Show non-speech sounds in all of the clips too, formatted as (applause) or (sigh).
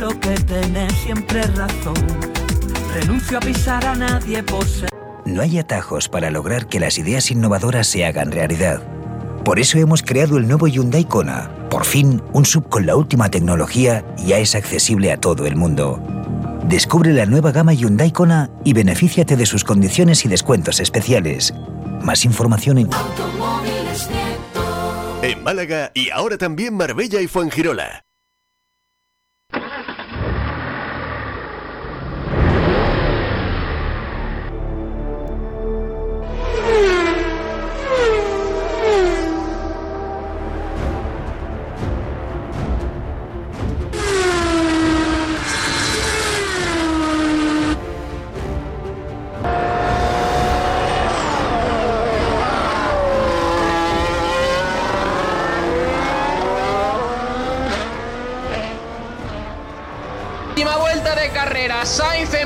lo que tener siempre razón. Renuncio a pisar a nadie por ser. No hay atajos para lograr que las ideas innovadoras se hagan realidad. Por eso hemos creado el nuevo Hyundai Kona. Por fin, un sub con la última tecnología ya es accesible a todo el mundo. Descubre la nueva gama Hyundai Kona y benefíciate de sus condiciones y descuentos especiales. Más información en En Málaga y ahora también Marbella y Fuengirola.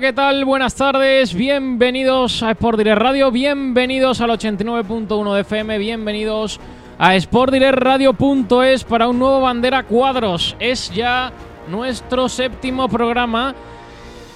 ¿qué tal? Buenas tardes, bienvenidos a Sport Direct Radio, bienvenidos al 89.1 de FM, bienvenidos a sportdirectradio.es para un nuevo Bandera Cuadros. Es ya nuestro séptimo programa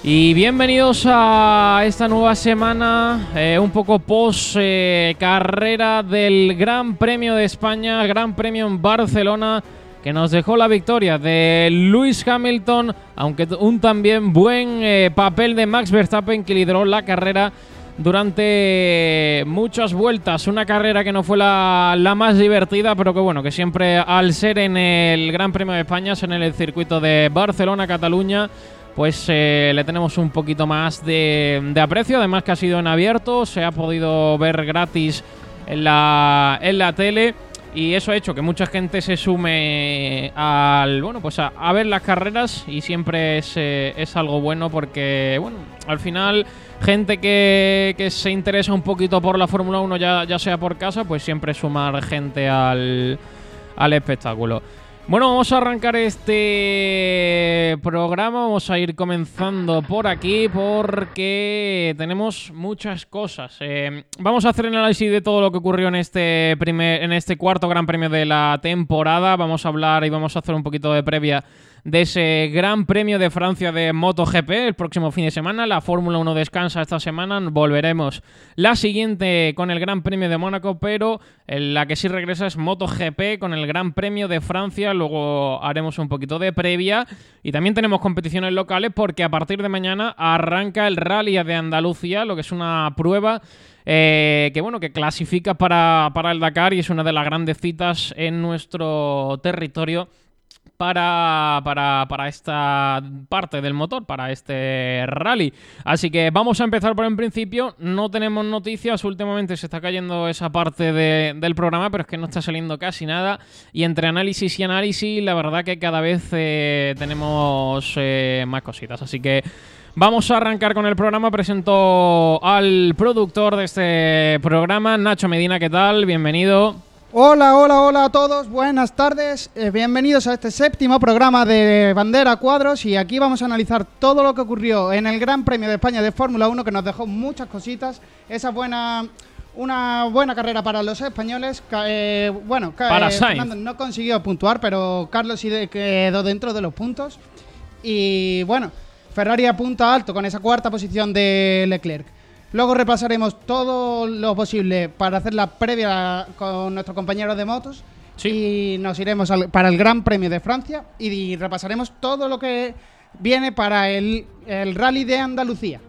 y bienvenidos a esta nueva semana, eh, un poco post eh, carrera del Gran Premio de España, Gran Premio en Barcelona que nos dejó la victoria de Lewis Hamilton, aunque un también buen eh, papel de Max Verstappen que lideró la carrera durante muchas vueltas. Una carrera que no fue la, la, más divertida, pero que bueno, que siempre al ser en el Gran Premio de España, en el circuito de Barcelona-Cataluña, pues eh, le tenemos un poquito más de, de, aprecio. Además que ha sido en abierto, se ha podido ver gratis en la, en la tele. Y eso ha hecho que mucha gente se sume al bueno pues a, ver las carreras y siempre es, eh, es, algo bueno porque bueno al final gente que, que se interesa un poquito por la Fórmula 1 ya, ya, sea por casa pues siempre sumar gente al, al espectáculo. Bueno, vamos a arrancar este programa, vamos a ir comenzando por aquí porque tenemos muchas cosas. Eh, vamos a hacer el análisis de todo lo que ocurrió en este primer, en este cuarto Gran Premio de la temporada. Vamos a hablar y vamos a hacer un poquito de previa de ese Gran Premio de Francia de MotoGP el próximo fin de semana. La Fórmula 1 descansa esta semana. Volveremos la siguiente con el Gran Premio de Mónaco, pero la que sí regresa es MotoGP con el Gran Premio de Francia. Luego haremos un poquito de previa y también tenemos competiciones locales porque a partir de mañana arranca el Rally de Andalucía, lo que es una prueba. Eh, que bueno, que clasifica para, para el Dakar y es una de las grandes citas en nuestro territorio para, para, para, esta parte del motor, para este rally. Así que vamos a empezar por el principio. No tenemos noticias, últimamente se está cayendo esa parte de, del programa, pero es que no está saliendo casi nada. Y entre análisis y análisis, la verdad que cada vez eh, tenemos eh, más cositas. Así que... Vamos a arrancar con el programa. Presento al productor de este programa, Nacho Medina. ¿Qué tal? Bienvenido. Hola, hola, hola a todos, buenas tardes, eh, bienvenidos a este séptimo programa de Bandera Cuadros y aquí vamos a analizar todo lo que ocurrió en el Gran Premio de España de Fórmula 1 que nos dejó muchas cositas, esa buena, una buena carrera para los españoles, eh, bueno, para eh, Fernando no consiguió puntuar, pero Carlos sí quedó dentro de los puntos. Y bueno, Ferrari apunta alto con esa cuarta posición de Leclerc. Luego repasaremos todo lo posible para hacer la previa con nuestros compañeros de motos. Sí. Y nos iremos al, para el Gran Premio de Francia y, y, repasaremos todo lo que viene para el, el Rally de Andalucía.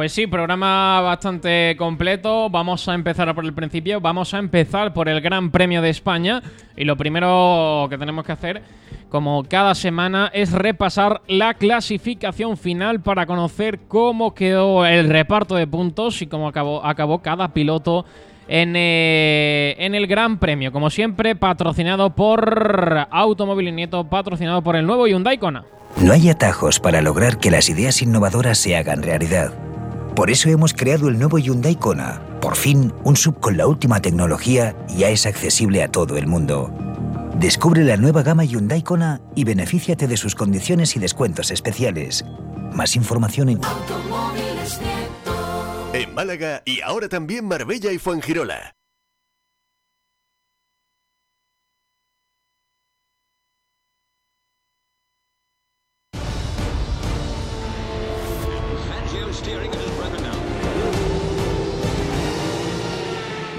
Pues sí, programa bastante completo. Vamos a empezar por el principio. Vamos a empezar por el Gran Premio de España. Y lo primero que tenemos que hacer, como cada semana, es repasar la clasificación final para conocer cómo quedó el reparto de puntos y cómo acabó, acabó cada piloto en, eh, en el Gran Premio. Como siempre, patrocinado por Automóvil y Nieto, patrocinado por el nuevo Hyundai Kona. No hay atajos para lograr que las ideas innovadoras se hagan realidad. Por eso hemos creado el nuevo Hyundai Kona. Por fin, un sub con la última tecnología ya es accesible a todo el mundo. Descubre la nueva gama Hyundai Kona y benefíciate de sus condiciones y descuentos especiales. Más información en En Málaga y ahora también Marbella y Fuengirola.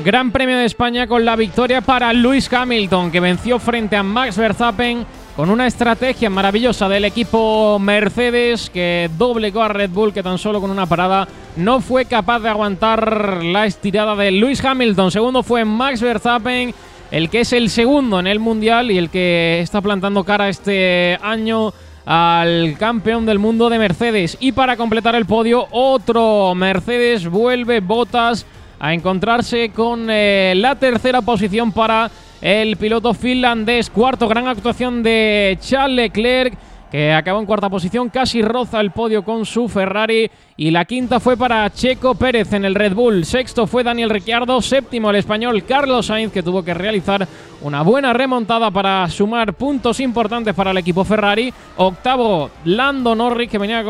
Gran Premio de España con la victoria para Lewis Hamilton, que venció frente a Max Verstappen con una estrategia maravillosa del equipo Mercedes que doblegó a Red Bull, que tan solo con una parada no fue capaz de aguantar la estirada de Lewis Hamilton. Segundo fue Max Verstappen, el que es el segundo en el Mundial y el que está plantando cara este año al campeón del mundo de Mercedes. Y para completar el podio, otro Mercedes vuelve Botas a encontrarse con eh, la tercera posición para el piloto finlandés. Cuarto, gran actuación de Charles Leclerc, que acabó en cuarta posición, casi roza el podio con su Ferrari. Y la quinta fue para Checo Pérez en el Red Bull. Sexto fue Daniel Ricciardo. Séptimo el español Carlos Sainz, que tuvo que realizar una buena remontada para sumar puntos importantes para el equipo Ferrari. Octavo, Lando Norris, que venía,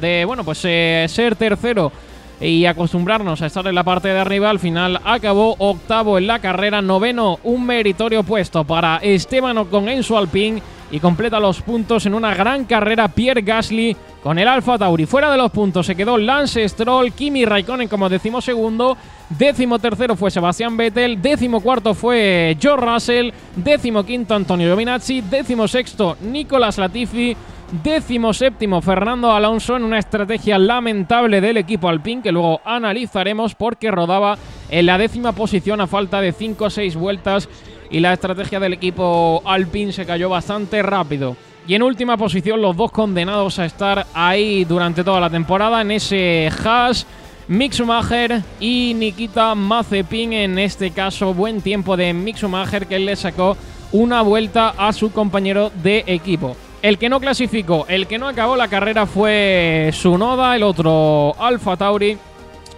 de bueno, pues, eh, ser tercero y acostumbrarnos a estar en la parte de arriba, al final acabó octavo en la carrera, noveno un meritorio puesto para Esteban Ocon en su Alpine y completa los puntos en una gran carrera Pierre Gasly con el Alfa Tauri. Fuera de los puntos se quedó Lance Stroll, Kimi Raikkonen como décimo segundo, décimo tercero fue Sebastián Vettel, décimo cuarto fue George Russell, décimo quinto Antonio Giovinazzi, décimo sexto Nicolas Latifi, Décimo séptimo Fernando Alonso en una estrategia lamentable del equipo Alpine que luego analizaremos porque rodaba en la décima posición a falta de 5 o 6 vueltas y la estrategia del equipo Alpine se cayó bastante rápido. Y en última posición los dos condenados a estar ahí durante toda la temporada en ese Haas. Mick y Nikita Mazepin, en este caso buen tiempo de Mick que le sacó una vuelta a su compañero de equipo. El que no clasificó, el que no acabó la carrera fue Sunoda, el otro Alfa Tauri,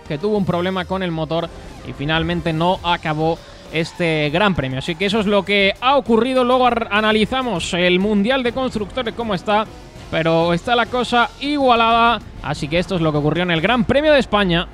que tuvo un problema con el motor y finalmente no acabó este gran premio. Así que eso es lo que ha ocurrido. Luego analizamos el Mundial de Constructores, cómo está. Pero está la cosa igualada. Así que esto es lo que ocurrió en el Gran Premio de España.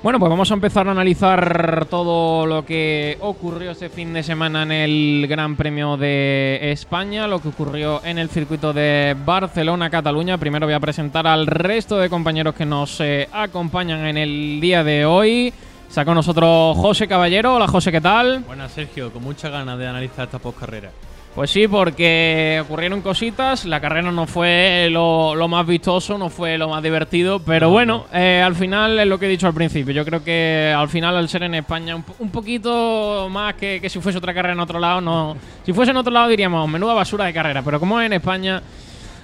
Bueno, pues vamos a empezar a analizar todo lo que ocurrió este fin de semana en el Gran Premio de España, lo que ocurrió en el circuito de Barcelona-Cataluña. Primero voy a presentar al resto de compañeros que nos eh, acompañan en el día de hoy. Está con nosotros José Caballero. Hola José, ¿qué tal? Buenas, Sergio, con muchas ganas de analizar esta postcarrera. Pues sí, porque ocurrieron cositas, la carrera no fue lo, lo más vistoso, no fue lo más divertido, pero bueno, eh, al final es lo que he dicho al principio, yo creo que al final al ser en España un, un poquito más que, que si fuese otra carrera en otro lado, no, si fuese en otro lado diríamos menuda basura de carrera, pero como es en España...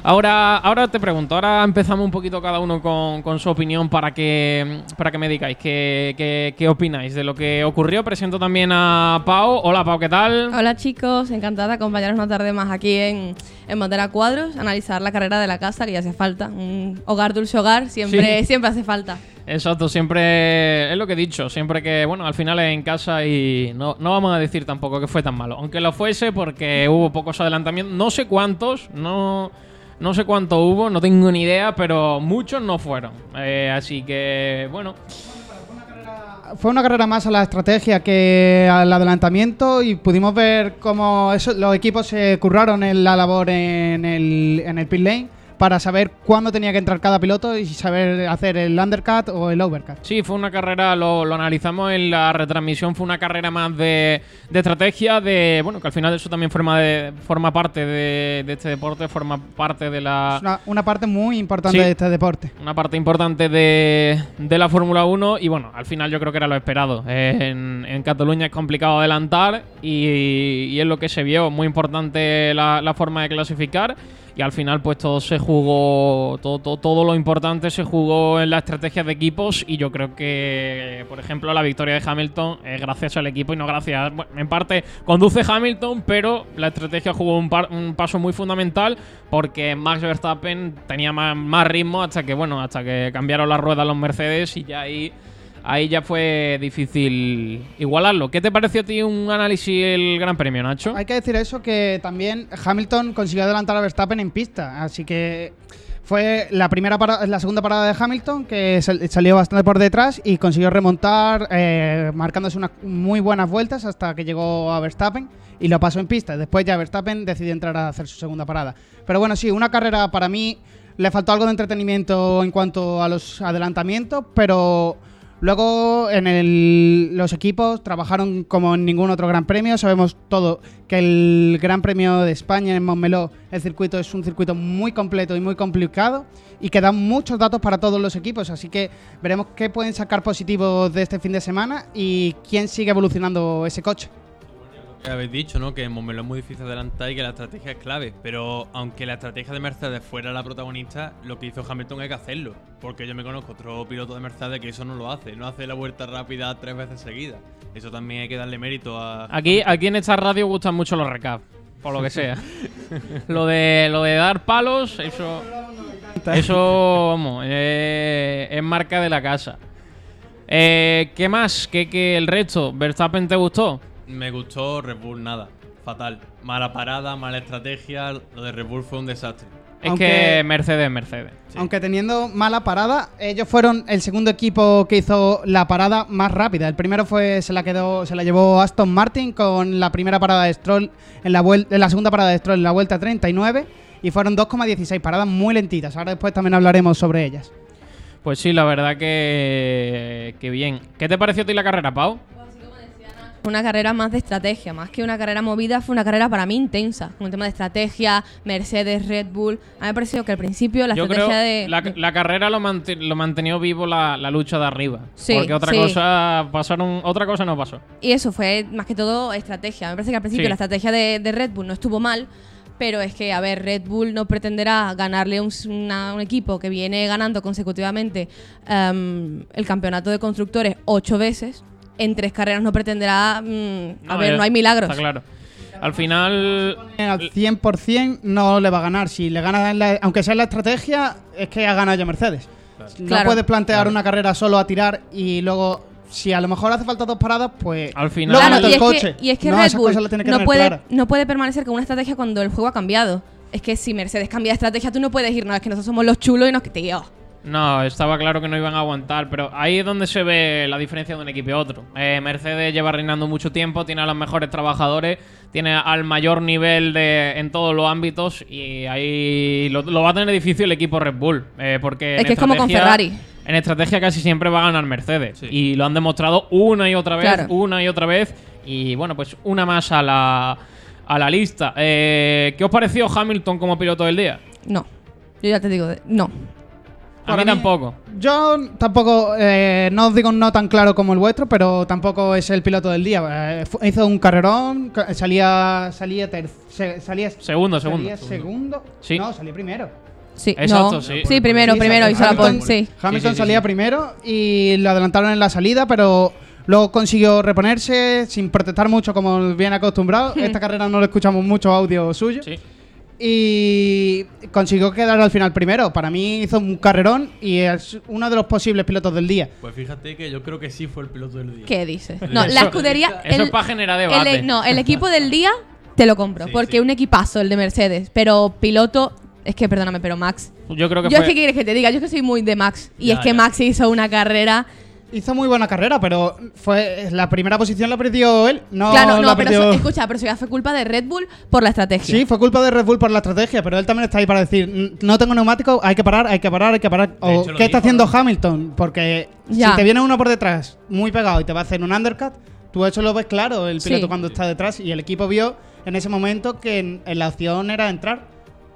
Ahora, ahora te pregunto, ahora empezamos un poquito cada uno con, con su opinión para que, para que me digáis qué, qué, qué opináis de lo que ocurrió. Presento también a Pau. Hola Pau, ¿qué tal? Hola chicos, encantada de acompañaros una tarde más aquí en, en Bandera Cuadros, analizar la carrera de la casa que ya hace falta. Un hogar dulce hogar siempre, Sí. siempre hace falta. Exacto, siempre es lo que he dicho, siempre que, bueno, al final es en casa y no, no vamos a decir tampoco que fue tan malo, aunque lo fuese porque hubo pocos adelantamientos, no sé cuántos, no, no sé cuánto hubo, no tengo ni idea, pero muchos no fueron, Eh, así que, bueno, Fue una carrera más a la estrategia que al adelantamiento y pudimos ver cómo eso- los equipos se curraron en la labor en el, en el pit lane para saber cuándo tenía que entrar cada piloto y saber hacer el undercut o el overcut. Sí, fue una carrera, lo, lo analizamos en la retransmisión, fue una carrera más de, de estrategia, de bueno, que al final eso también forma, de, forma parte de, de este deporte, forma parte de la... Es una, una parte muy importante Sí. de este deporte. una parte importante de, de la Fórmula 1 y bueno, al final yo creo que era lo esperado. En, en Cataluña es complicado adelantar y, y es lo que se vio, muy importante la, la forma de clasificar y al final pues todo se jugó, todo, todo, todo lo importante se jugó en la estrategia de equipos y yo creo que, por ejemplo, la victoria de Hamilton es gracias al equipo y no gracias, bueno, en parte conduce Hamilton, pero la estrategia jugó un, par- un paso muy fundamental porque Max Verstappen tenía más, más ritmo hasta que, bueno, hasta que cambiaron las ruedas los Mercedes y ya ahí... Ahí ya fue difícil igualarlo. ¿Qué te pareció a ti un análisis el Gran Premio, Nacho? Hay que decir eso que también Hamilton consiguió adelantar a Verstappen en pista, así que fue la primera la segunda parada de Hamilton que sal- salió bastante por detrás y consiguió remontar eh, marcándose unas muy buenas vueltas hasta que llegó a Verstappen y lo pasó en pista. Después ya Verstappen decidió entrar a hacer su segunda parada. Pero bueno, sí, una carrera para mí le faltó algo de entretenimiento en cuanto a los adelantamientos, pero Luego en el- los equipos trabajaron como en ningún otro Gran Premio. Sabemos todo que el Gran Premio de España en Montmeló, el circuito es un circuito muy completo y muy complicado y que da muchos datos para todos los equipos. Así que veremos qué pueden sacar positivos de este fin de semana y quién sigue evolucionando ese coche. Habéis dicho, ¿no? Que en Montmeló es muy difícil adelantar y que la estrategia es clave. Pero aunque la estrategia de Mercedes fuera la protagonista, lo que hizo Hamilton hay que hacerlo. Porque yo me conozco otro piloto de Mercedes que eso no lo hace. No hace la vuelta rápida tres veces seguidas. Eso también hay que darle mérito a. Aquí, aquí en esta radio gustan mucho los recaps, por lo que sea. (laughs) lo de lo de dar palos, eso. Eso, vamos, eh, es marca de la casa. Eh, ¿Qué más? ¿Qué, qué el resto? ¿Verstappen te gustó? Me gustó Red Bull nada. Fatal. Mala parada, mala estrategia. Lo de Red Bull fue un desastre. Es Aunque- que Mercedes, Mercedes. Sí. Aunque teniendo mala parada, ellos fueron el segundo equipo que hizo la parada más rápida. El primero fue se la quedó, se la llevó Aston Martin con la primera parada de Stroll en la vuel- en la segunda parada de Stroll en la vuelta 39 y fueron 2,16 paradas muy lentitas. Ahora después también hablaremos sobre ellas. Pues sí, la verdad que, que bien. ¿Qué te pareció a ti la carrera, Pau? Una carrera más de estrategia, más que una carrera movida, fue una carrera para mí intensa. Con el tema de estrategia, Mercedes, Red Bull. A mí me pareció que al principio la Yo creo estrategia de. la, carrera lo, lo mantenió vivo la, la lucha de arriba. Sí, porque otra sí. cosa pasaron, otra cosa no pasó. Y eso fue más que todo estrategia. Me parece que al principio Sí. la estrategia de, de Red Bull no estuvo mal, pero es que, a ver, Red Bull no pretenderá ganarle un, una- un equipo que viene ganando consecutivamente em, el campeonato de constructores ocho veces. En tres carreras no pretenderá. mm, a ver, ya no hay milagros. Está claro. Al final, Al 100% no le va a ganar. Si le gana, en la- aunque sea en la estrategia, es que ha ganado ya Mercedes. No Claro. puedes plantear una carrera solo a tirar y luego, si a lo mejor hace falta dos paradas, pues. Al final- Claro, y el es, coche. que, y es que no, Red Bull no, puede, no puede permanecer con una estrategia cuando el juego ha cambiado. Es que si Mercedes cambia de estrategia, tú no puedes ir, no, es que nosotros somos los chulos y nos... Tío, no, estaba claro que no iban a aguantar, pero ahí es donde se ve la diferencia de un equipo y otro. Eh, Mercedes lleva reinando mucho tiempo, tiene a los mejores trabajadores, tiene al mayor nivel de, en todos los ámbitos y ahí lo, lo va a tener difícil el equipo Red Bull. eh, porque Es que es como con Ferrari. En estrategia casi siempre va a ganar Mercedes. Sí. Y lo han demostrado una y otra vez, Claro. una y otra vez. Y bueno, pues una más a la, a la lista. Eh, ¿Qué os pareció Hamilton como piloto del día? no. Yo ya te digo, de- no. A Para mí mí- tampoco. Yo tampoco, eh, no os digo un no tan claro como el vuestro, pero tampoco es el piloto del día. Eh, hizo un carrerón, ca- salía, salía, ter- se- salía, Segundo, segundo. salía segundo. Sí. No, salía primero. Sí, Exacto, no. sí. Sí, primero, Sí, primero, hizo la Hamilton- pole, sí. Hamilton Sí, sí, sí, salía primero y lo adelantaron en la salida, pero luego consiguió reponerse sin protestar mucho como bien acostumbrado. (laughs) Esta carrera no le escuchamos mucho audio suyo. Sí. Y consiguió quedar al final primero. Para mí hizo un carrerón y es uno de los posibles pilotos del día. Pues fíjate que yo creo que sí fue el piloto del día. ¿Qué dices? No, Eso- la escudería... (laughs) eso el- es para generar el- debate. no, el equipo del día te lo compro, Sí, porque sí. un equipazo el de Mercedes, pero piloto... Es que, perdóname, pero Max... Yo creo que Yo es que quieres que te diga, yo es que soy muy de Max. Y Ya, es que ya. Max hizo una carrera... Hizo muy buena carrera, pero fue la primera posición la perdió él. No claro, no, la pero perdió- eso- escucha, pero eso ya fue culpa de Red Bull por la estrategia. Sí, fue culpa de Red Bull por la estrategia, pero él también está ahí para decir, "Mm, no tengo neumático, hay que parar, hay que parar, hay que parar. O, hecho, ¿qué está haciendo ¿no? Hamilton? Porque Ya. si te viene uno por detrás muy pegado y te va a hacer un undercut, tú eso lo ves claro, el piloto Sí. cuando está detrás. Y el equipo vio en ese momento que en, en la opción era entrar.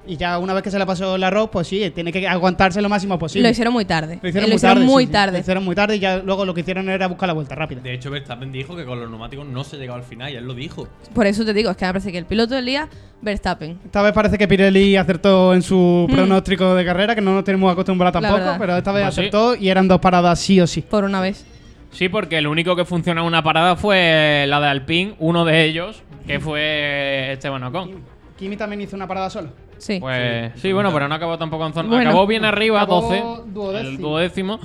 Y ya una vez que se le pasó el arroz, pues sí, tiene que aguantarse lo máximo posible. Lo hicieron muy tarde. Lo hicieron muy tarde. muy sí, sí. tarde. Lo hicieron muy tarde y ya luego lo que hicieron era buscar la vuelta rápida. De hecho, Verstappen dijo que con los neumáticos no se llegaba al final y él lo dijo. Por eso te digo, es que me parece que el piloto del día, Verstappen. Esta vez parece que Pirelli acertó en su pronóstico de carrera, que no nos tenemos acostumbrados. La tampoco, pero esta vez Pues sí. acertó y eran dos paradas sí o sí. Por una vez. Sí, porque el único que funcionó en una parada fue la de Alpine, uno de ellos, que fue Esteban Ocon. Kimi también hizo una parada solo. Sí. Pues sí, bueno, pero no acabó tampoco en zona. Bueno. acabó bien arriba, Acabó 12, duodécimo. el duodécimo,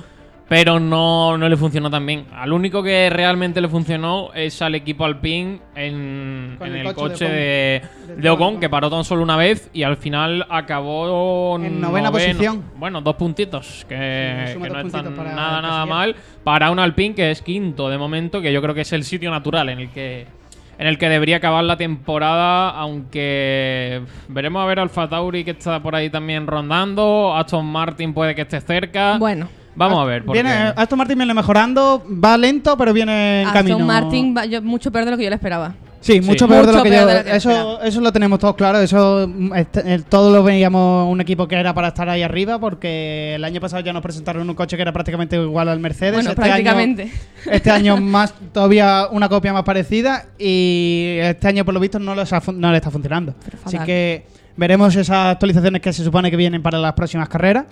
pero no, no le funcionó tan bien. Al único que realmente le funcionó es al equipo Alpine en, en el el coche coche de de, Ocon. de Ocon, que paró tan solo una vez y al final acabó En novena noveno. posición. Bueno, dos puntitos, que, Sí, suma que no están nada, nada mal. Para un Alpine que es quinto de momento, que yo creo que es el sitio natural en el que en el que debería acabar la temporada, aunque veremos a ver Alfa Tauri que está por ahí también rondando, Aston Martin puede que esté cerca. Bueno. Vamos a ver. porque- Viene, Aston Martin viene mejorando, va lento, pero viene en Aston camino. Martin va yo- mucho peor de lo que yo le esperaba. Sí, mucho peor de Mucho lo que peor yo. de lo que eso, eso lo tenemos todos claro. Eso este- todos lo veíamos un equipo que era para estar ahí arriba, porque el año pasado ya nos presentaron un coche que era prácticamente igual al Mercedes. Bueno, este prácticamente. Año, este año (laughs) más todavía una copia más parecida y este año por lo visto no, le está funcionando. Pero Así fatal. que veremos esas actualizaciones que se supone que vienen para las próximas carreras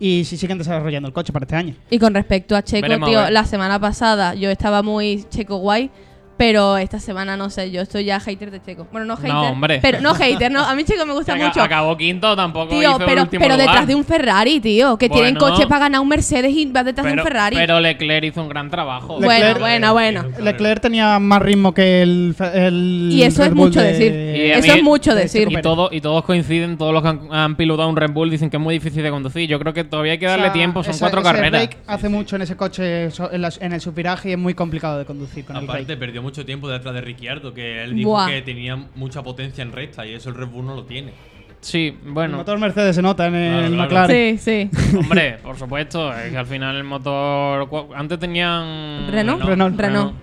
y si siguen desarrollando el coche para este año. Y con respecto a Checo, Veremos tío, la semana pasada yo estaba muy Checo guay. Pero esta semana no sé, yo estoy ya hater de Checo. Bueno, no hater. hombre. Pero no (laughs) hater, no. A mí Checo me gusta mucho. Acabó quinto, tampoco Tío, hizo el pero, último pero lugar. detrás de un Ferrari, tío. Que tienen coche para ganar un Mercedes y va detrás de un Ferrari. pero Leclerc hizo un gran trabajo. bueno, Leclerc- bueno, bueno. Leclerc tenía más ritmo que el. el Y eso Red es Bull mucho de- decir. Y Eso mí- es mucho de decir. Y, todo, y todos coinciden, todos los que han, han pilotado un Red Bull dicen que es muy difícil de conducir. Yo creo que todavía hay que darle O sea, tiempo, son ese- cuatro ese carreras. hace mucho en ese coche, en, el subviraje y es muy complicado de conducir con el Aparte, break. perdió mucho tiempo detrás de Ricciardo, que él dijo Buah. que tenía mucha potencia en recta y eso el Red Bull no lo tiene. Sí, El bueno. motor Mercedes se nota en el Claro, claro. McLaren. Sí, sí. (laughs) Hombre, por supuesto, es que al final el motor. Antes tenían. Renault. Renault. Renault.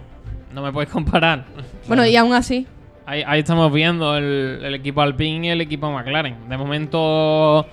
No me puedes comparar. Bueno, y aún así. Ahí, ahí estamos viendo el, el equipo Alpine y el equipo McLaren. De momento,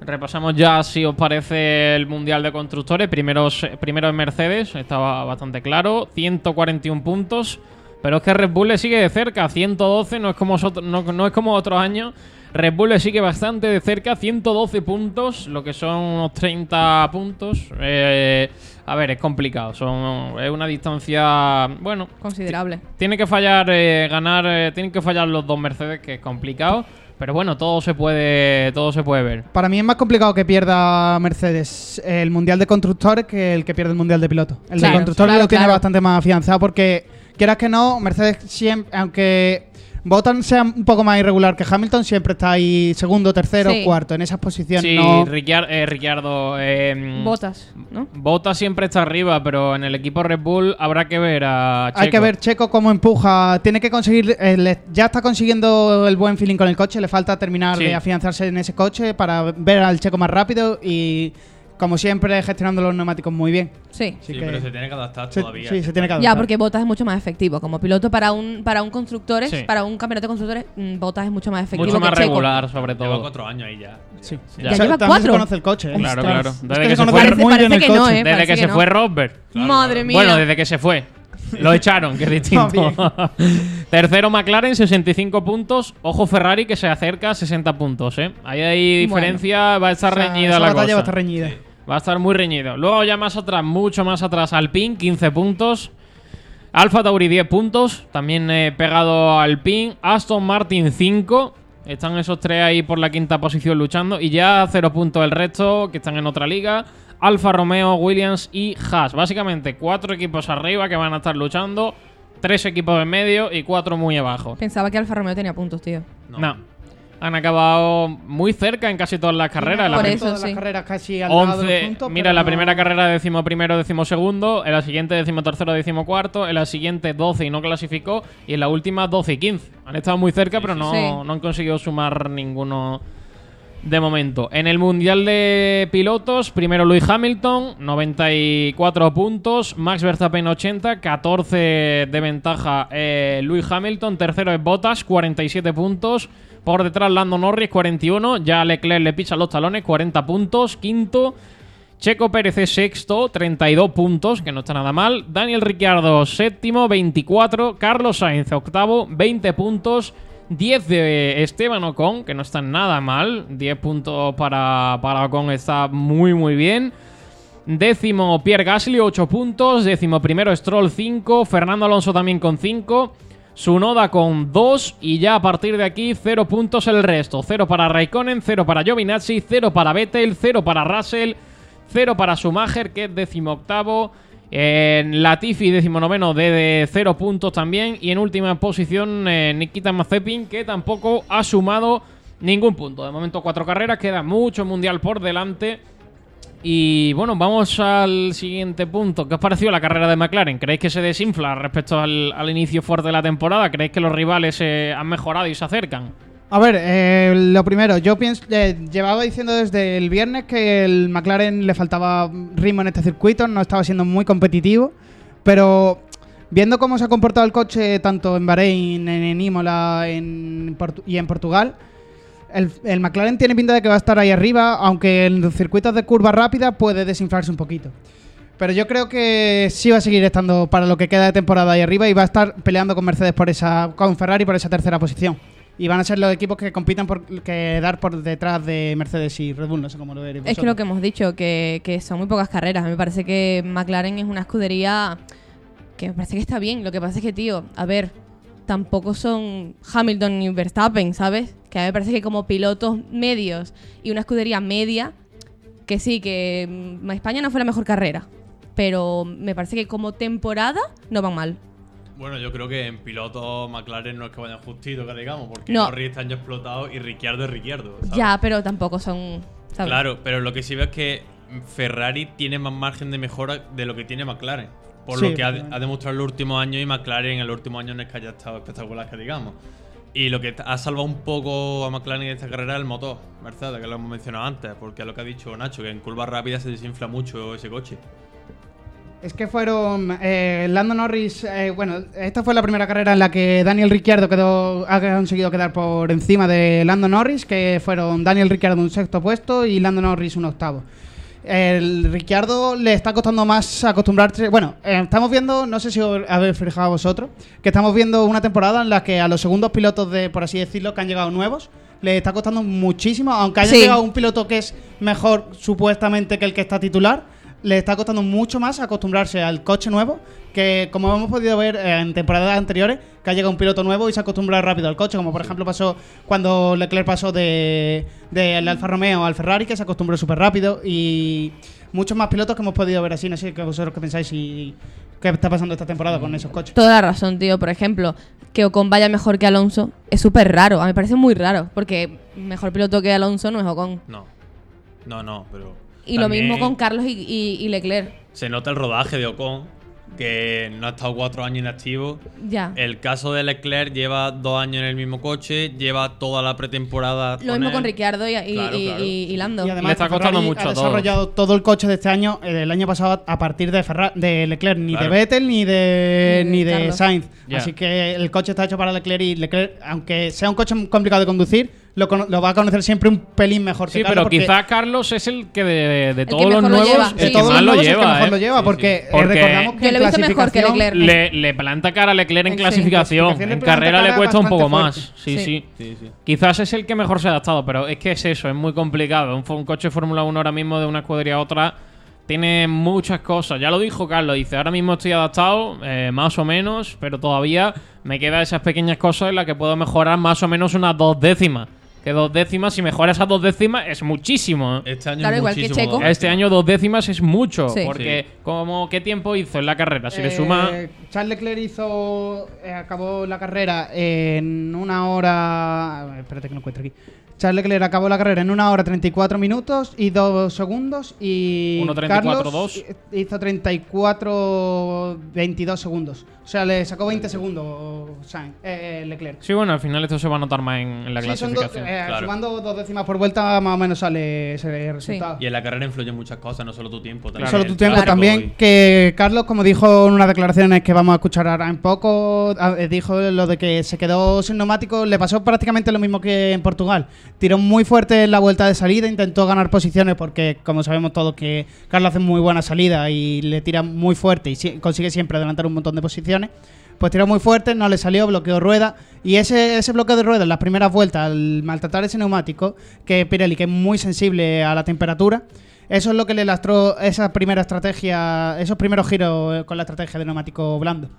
repasamos ya si os parece el Mundial de Constructores. Primero, primero en Mercedes, estaba bastante claro. 141 puntos. Pero es que Red Bull le sigue de cerca, 112, no es como, no, no es como otros años. Red Bull le sigue bastante de cerca, 112 puntos, lo que son unos 30 puntos. Eh, a ver, es complicado, son, es una distancia, bueno, Considerable. tiene que fallar, eh, ganar, eh, tienen que fallar los dos Mercedes, que es complicado. Pero bueno, todo se puede, todo se puede ver. Para mí es más complicado que pierda Mercedes el Mundial de Constructores que el que pierde el Mundial de Pilotos. El Claro, de Constructores claro, lo tiene bastante más afianzado porque, quieras que no, Mercedes siempre, aunque Bottas sea un poco más irregular que Hamilton, siempre está ahí segundo, tercero, Sí. cuarto, en esas posiciones. Sí, no, Ricciar- eh, Ricciardo. eh, Botas, ¿no? Bottas siempre está arriba, pero en el equipo Red Bull habrá que ver a Checo. Hay que ver Checo cómo empuja. Tiene que conseguir. eh, le- ya está consiguiendo el buen feeling con el coche. Le falta terminar Sí. de afianzarse en ese coche para ver al Checo más rápido y, como siempre, gestionando los neumáticos muy bien. Sí. Así Sí, que- pero se tiene que adaptar se- todavía. sí, se tiene que Ya, adaptar. porque Botas es mucho más efectivo. Como piloto para un para un constructores, Sí. para un campeonato de constructores, mm, Botas es mucho más efectivo Mucho que más Checo. regular, sobre Lleva todo. cuatro años ahí ya. Sí. Ya. O sea, lleva cuatro. se conoce el coche. ¿eh? Claro, claro. Es Desde que que se fue- Parece, muy bien parece el que coche. no, ¿eh? Desde Parece que, se no. fue Rosberg. Madre mía. Bueno, desde que se fue. (laughs) Lo echaron, que es distinto. (laughs) Tercero McLaren, 65 puntos. Ojo Ferrari, que se acerca a 60 puntos. ¿eh? Ahí hay Bueno. diferencia, va a estar O sea, reñida esa la batalla cosa. va a estar reñida. Va a estar muy reñido. Luego ya más atrás, mucho más atrás, Alpine, 15 puntos. Alfa Tauri 10 puntos, también eh, pegado al Alpine. Aston Martin 5. Están esos tres ahí por la quinta posición luchando. Y ya 0 puntos el resto, que están en otra liga. Alfa Romeo, Williams y Haas. Básicamente cuatro equipos arriba que van a estar luchando. Tres equipos en medio y cuatro muy abajo. Pensaba que Alfa Romeo tenía puntos, tío. No. Han acabado muy cerca en casi todas las carreras. Por eso, Todas las sí. carreras casi al lado de los 11. puntos, mira, la no- primera carrera decimo primero, decimo segundo. En la siguiente decimo tercero, decimo cuarto. En la siguiente 12 y no clasificó. Y en la última 12 y 15. Han estado muy cerca, pero no, Sí. no han conseguido sumar ninguno de momento. En el Mundial de Pilotos, primero Lewis Hamilton, 94 puntos. Max Verstappen 80, 14 de ventaja eh, Lewis Hamilton. Tercero es Bottas, 47 puntos. Por detrás Lando Norris 41, ya Leclerc le pisa los talones 40 puntos, quinto. Checo Pérez sexto, 32 puntos, que no está nada mal. Daniel Ricciardo séptimo, 24. Carlos Sainz octavo, 20 puntos. 10 de Esteban Ocon, que no está nada mal. 10 puntos para, para Ocon, está muy muy bien. Décimo Pierre Gasly, 8 puntos. Décimo primero Stroll, 5. Fernando Alonso también con 5. Sunoda con 2. Y ya a partir de aquí, 0 puntos el resto. 0 para Raikkonen, 0 para Giovinazzi, 0 para Vettel, 0 para Russell, 0 para Schumacher, que es décimo octavo. En Latifi, décimo noveno, de 0 puntos también. Y en última posición, eh, Nikita Mazepin, que tampoco ha sumado ningún punto. De momento, cuatro carreras, queda mucho mundial por delante. Y bueno, vamos al siguiente punto. ¿Qué os pareció la carrera de McLaren? ¿Creéis que se desinfla respecto al, inicio fuerte de la temporada? ¿Creéis que los rivales eh, han mejorado y se acercan? A ver, eh, lo primero, yo pienso, eh, llevaba diciendo desde el viernes que el McLaren le faltaba ritmo en este circuito, no estaba siendo muy competitivo, pero viendo cómo se ha comportado el coche tanto en Bahrein, en, en Imola y en Portugal, el, el McLaren tiene pinta de que va a estar ahí arriba, aunque en los circuitos de curva rápida puede desinflarse un poquito. Pero yo creo que sí va a seguir estando para lo que queda de temporada ahí arriba y va a estar peleando con Mercedes por esa, con Ferrari por esa tercera posición. Y van a ser los equipos que compitan por quedar por detrás de Mercedes y Red Bull, no sé cómo lo veréis. Es que lo que hemos dicho, que, que son muy pocas carreras. Me parece que McLaren es una escudería que me parece que está bien. Lo que pasa es que, tío, a ver, tampoco son Hamilton ni Verstappen, ¿sabes? Que a mí me parece que como pilotos medios y una escudería media, que sí, que mm, España no fue la mejor carrera, pero me parece que como temporada no van mal. Bueno, yo creo que en piloto McLaren no es que vayan justito, que digamos, porque No. Norris está ya explotado y Ricciardo es Ricciardo. ¿sabes? Ya, pero tampoco son... ¿sabes? Claro, pero lo que sí veo es que Ferrari tiene más margen de mejora de lo que tiene McLaren. Por Sí, lo que ha demostrado en los últimos años y McLaren en el último año no es que haya estado espectacular, que digamos. Y lo que ha salvado un poco a McLaren en esta carrera es el motor, Mercedes, que lo hemos mencionado antes, porque es lo que ha dicho Nacho, que en curvas rápidas se desinfla mucho ese coche. Es que fueron eh, Lando Norris. eh, bueno, esta fue la primera carrera en la que Daniel Ricciardo quedó, ha conseguido quedar por encima de Lando Norris, que fueron Daniel Ricciardo un sexto puesto y Lando Norris un octavo. El Ricciardo le está costando más acostumbrarse. Bueno, eh, estamos viendo, no sé si os habéis fijado vosotros, que estamos viendo una temporada en la que a los segundos pilotos de, por así decirlo, que han llegado nuevos, le está costando muchísimo, aunque haya Sí. llegado un piloto que es mejor supuestamente que el que está titular, le está costando mucho más acostumbrarse al coche nuevo que como hemos podido ver eh, en temporadas anteriores que ha llegado un piloto nuevo y se acostumbra rápido al coche como por ejemplo pasó cuando Leclerc pasó de del Alfa Romeo al Ferrari que se acostumbró súper rápido y muchos más pilotos que hemos podido ver así no sé qué vosotros qué pensáis y qué está pasando esta temporada con esos coches Toda la razón, tío. Por ejemplo, que Ocon vaya mejor que Alonso es súper raro. A mí me parece muy raro. Porque mejor piloto que Alonso no es Ocon. No. No, no, pero. Y lo mismo con Carlos y, y- y Leclerc. Se nota el rodaje de Ocon, que no ha estado cuatro años inactivo. Ya. El caso de Leclerc lleva dos años en el mismo coche, lleva toda la pretemporada. Lo mismo él. con Ricciardo y, y- Claro, y- claro. y- y Lando. y además Le está costando Ferrari mucho ha a todos. desarrollado todo el coche de este año eh, el año pasado a partir de, Ferra- de Leclerc ni Claro. de Vettel ni de Ni de. Sainz Ya. así que el coche está hecho para Leclerc y Leclerc aunque sea un coche complicado de conducir lo, va a conocer siempre un pelín mejor Sí, que Carlos pero quizás Carlos es el que de, todos los nuevos, lleva, el que más lo lleva. que mejor ¿eh? lo lleva porque, sí. eh, Porque recordamos que Yo lo he visto mejor que Leclerc. Le, le planta cara a Leclerc en Sí. clasificación. En carrera le cuesta un poco más. fuerte. Sí, Sí. sí. Sí, sí. Quizás es el que mejor se ha adaptado, pero es que es eso, es muy complicado. Un, un coche de Fórmula 1 ahora mismo de una escudería a otra tiene muchas cosas. Ya lo dijo Carlos, dice, ahora mismo estoy adaptado, eh, más o menos, pero todavía me quedan esas pequeñas cosas en las que puedo mejorar más o menos unas dos décimas. Que dos décimas, si mejora esas dos décimas, es muchísimo. Este año Claro, es igual que Checo. Este año dos décimas es mucho, Sí. porque Sí. como ¿qué tiempo hizo en la carrera? Si le Eh, suma... Charles Leclerc hizo. eh, acabó la carrera en una hora. a Espérate que lo encuentro aquí. Charles Leclerc acabó la carrera en una hora 34 minutos y 2 segundos. Y 1.34, Carlos dos. hizo 34 22 segundos. O sea, le sacó 20 segundos Sainz- eh, eh, Leclerc. Sí, bueno, al final esto se va a notar más en, en la Sí, son do- clasificación. eh, Eh, Claro. Sumando dos décimas por vuelta, más o menos sale ese resultado. Y en la carrera influyen muchas cosas, no solo tu tiempo. también Solo tu tiempo también, y- que Carlos, como dijo en unas declaraciones que vamos a escuchar ahora en poco, ah, eh, dijo lo de que se quedó sin neumáticos, le pasó prácticamente lo mismo que en Portugal. Tiró muy fuerte en la vuelta de salida, intentó ganar posiciones porque, como sabemos todos, que Carlos hace muy buena salida y le tira muy fuerte y si- consigue siempre adelantar un montón de posiciones. Pues tiró muy fuerte, no le salió, bloqueó rueda. Y ese, ese bloqueo de rueda en las primeras vueltas, al maltratar ese neumático, que Pirelli, que es muy sensible a la temperatura, eso es lo que le lastró esa primera estrategia, esos primeros giros eh, con la estrategia de neumático blando.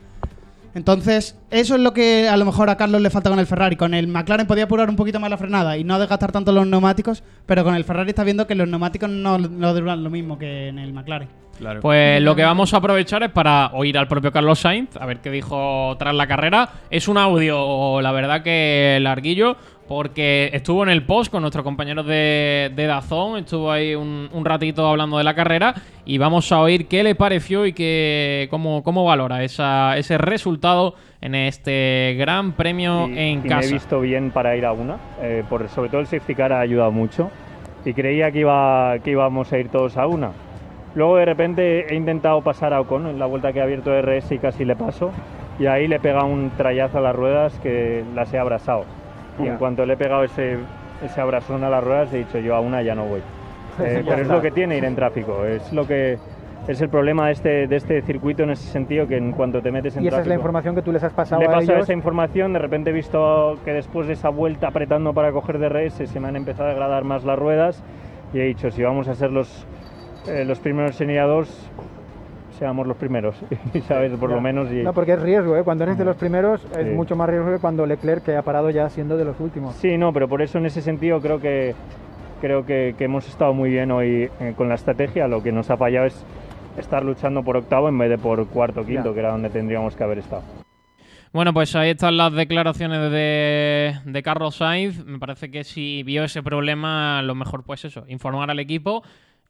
Entonces, eso es lo que a lo mejor a Carlos le falta con el Ferrari. Con el McLaren podía apurar un poquito más la frenada y no desgastar tanto los neumáticos, pero con el Ferrari está viendo que los neumáticos no, no duran lo mismo que en el McLaren. Claro. Pues lo que vamos a aprovechar es para oír al propio Carlos Sainz, a ver qué dijo tras la carrera. Es un audio, la verdad que larguillo, porque estuvo en el post con nuestros compañeros de, de Dazón, estuvo ahí un, un ratito hablando de la carrera y vamos a oír qué le pareció y qué, cómo, cómo valora esa, ese resultado en este gran premio y, en y casa. me he visto bien para ir a una, eh, por, sobre todo el safety car ha ayudado mucho y creía que, iba, que íbamos a ir todos a una. Luego de repente he intentado pasar a Ocon en la vuelta que ha abierto RS y casi le paso y ahí le pega un trayazo a las ruedas que las he abrazado. Y en cuanto le he pegado ese, ese abrazón a las ruedas he dicho yo a una ya no voy. (laughs) Eh, pero es lo que tiene ir en tráfico, es lo que es el problema de este, de este circuito en ese sentido que en cuanto te metes en Y esa es la tráfico- información que tú les has pasado le a ellos. esa información, de repente he visto que después de esa vuelta apretando para coger DRS se me han empezado a degradar más las ruedas y he dicho, si vamos a ser los, eh, los primeros en ir a dos, seamos los primeros, y (laughs) sabes, por Ya. lo menos. Y, No, porque es riesgo, ¿eh? Cuando eres de los primeros es mucho más riesgo que cuando Leclerc, que ha parado ya siendo de los últimos. Sí, no, pero por eso en ese sentido creo que creo que, que hemos estado muy bien hoy eh, con la estrategia. Lo que nos ha fallado es estar luchando por octavo en vez de por cuarto, quinto, Ya. que era donde tendríamos que haber estado. Bueno, pues ahí están las declaraciones de, de Carlos Sainz. Me parece que si vio ese problema, lo mejor pues eso, informar al equipo.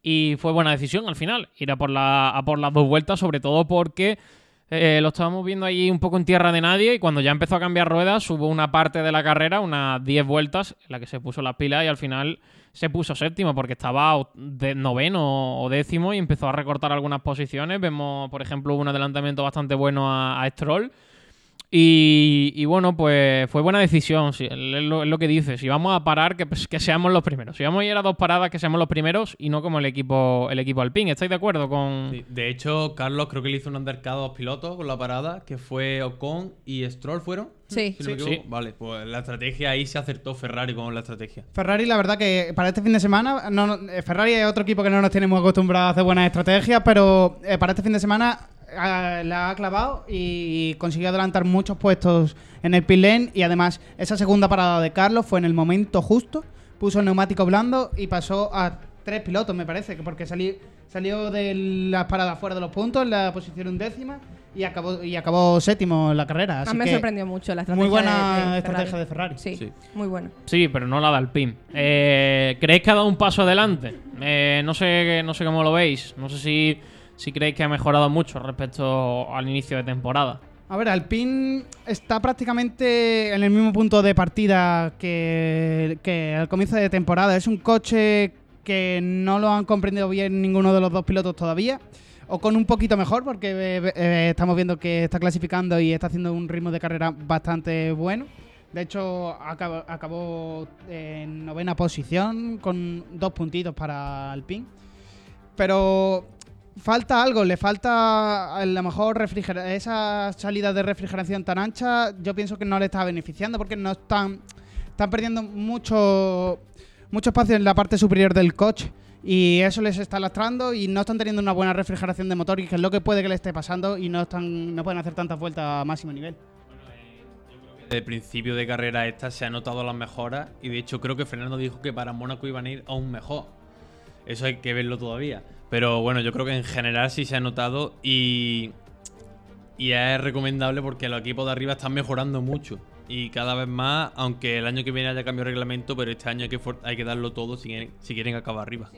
Y fue buena decisión al final, ir a por, la, a por las dos vueltas, sobre todo porque eh, lo estábamos viendo ahí un poco en tierra de nadie y cuando ya empezó a cambiar ruedas hubo una parte de la carrera, unas 10 vueltas, en la que se puso las pilas y al final se puso séptimo porque estaba de noveno o décimo y empezó a recortar algunas posiciones. Vemos, por ejemplo, un adelantamiento bastante bueno a, a Stroll. Y, y bueno, pues fue buena decisión, sí, es lo, es lo que dice. Si vamos a parar, que, pues, que seamos los primeros. Si vamos a ir a dos paradas, que seamos los primeros y no como el equipo el equipo Alpine. ¿Estáis de acuerdo con...? Sí, De hecho, Carlos creo que le hizo un undercut a dos pilotos con la parada, que fue Ocon y Stroll, ¿fueron? Sí. Si no me Sí, equivoco. Vale, pues la estrategia ahí se acertó Ferrari con la estrategia. Ferrari, la verdad que para este fin de semana, no, no- eh, Ferrari es otro equipo que no nos tiene muy acostumbrados a hacer buenas estrategias, pero eh, para este fin de semana la ha clavado y consiguió adelantar muchos puestos en el pit lane y además esa segunda parada de Carlos fue en el momento justo, puso el neumático blando y pasó a tres pilotos, me parece, que porque salí- salió de las paradas fuera de los puntos, en la posición undécima y acabó, y acabó séptimo en la carrera. A mí me sorprendió mucho la estrategia Muy buena de- de Ferrari. estrategia de Ferrari. Sí, Sí. muy buena. Sí, pero no la da Alpine. Eh, ¿Creéis que ha dado un paso adelante? Eh, no, sé, no sé cómo lo veis. No sé si, si creéis que ha mejorado mucho respecto al inicio de temporada. A ver, Alpine está prácticamente en el mismo punto de partida que, que al comienzo de temporada. Es un coche que no lo han comprendido bien ninguno de los dos pilotos todavía. O con un poquito mejor, porque eh, eh, estamos viendo que está clasificando y está haciendo un ritmo de carrera bastante bueno. De hecho, acabó, acabó en novena posición con dos puntitos para Alpine. Pero falta algo, le falta a lo mejor esa salida de refrigeración tan ancha, yo pienso que no le está beneficiando porque no están están perdiendo mucho mucho espacio en la parte superior del coche y eso les está lastrando y no están teniendo una buena refrigeración de motor y que es lo que puede que le esté pasando y no están no pueden hacer tantas vueltas a máximo nivel. Desde el principio de carrera esta se han notado las mejoras y de hecho creo que Fernando dijo que para Mónaco iban a ir aún mejor. Eso hay que verlo todavía. Pero bueno, yo creo que en general sí se ha notado y, y es recomendable porque los equipos de arriba están mejorando mucho. Y cada vez más, aunque el año que viene haya cambio de reglamento, pero este año hay que, hay que darlo todo si quieren, si quieren acabar arriba.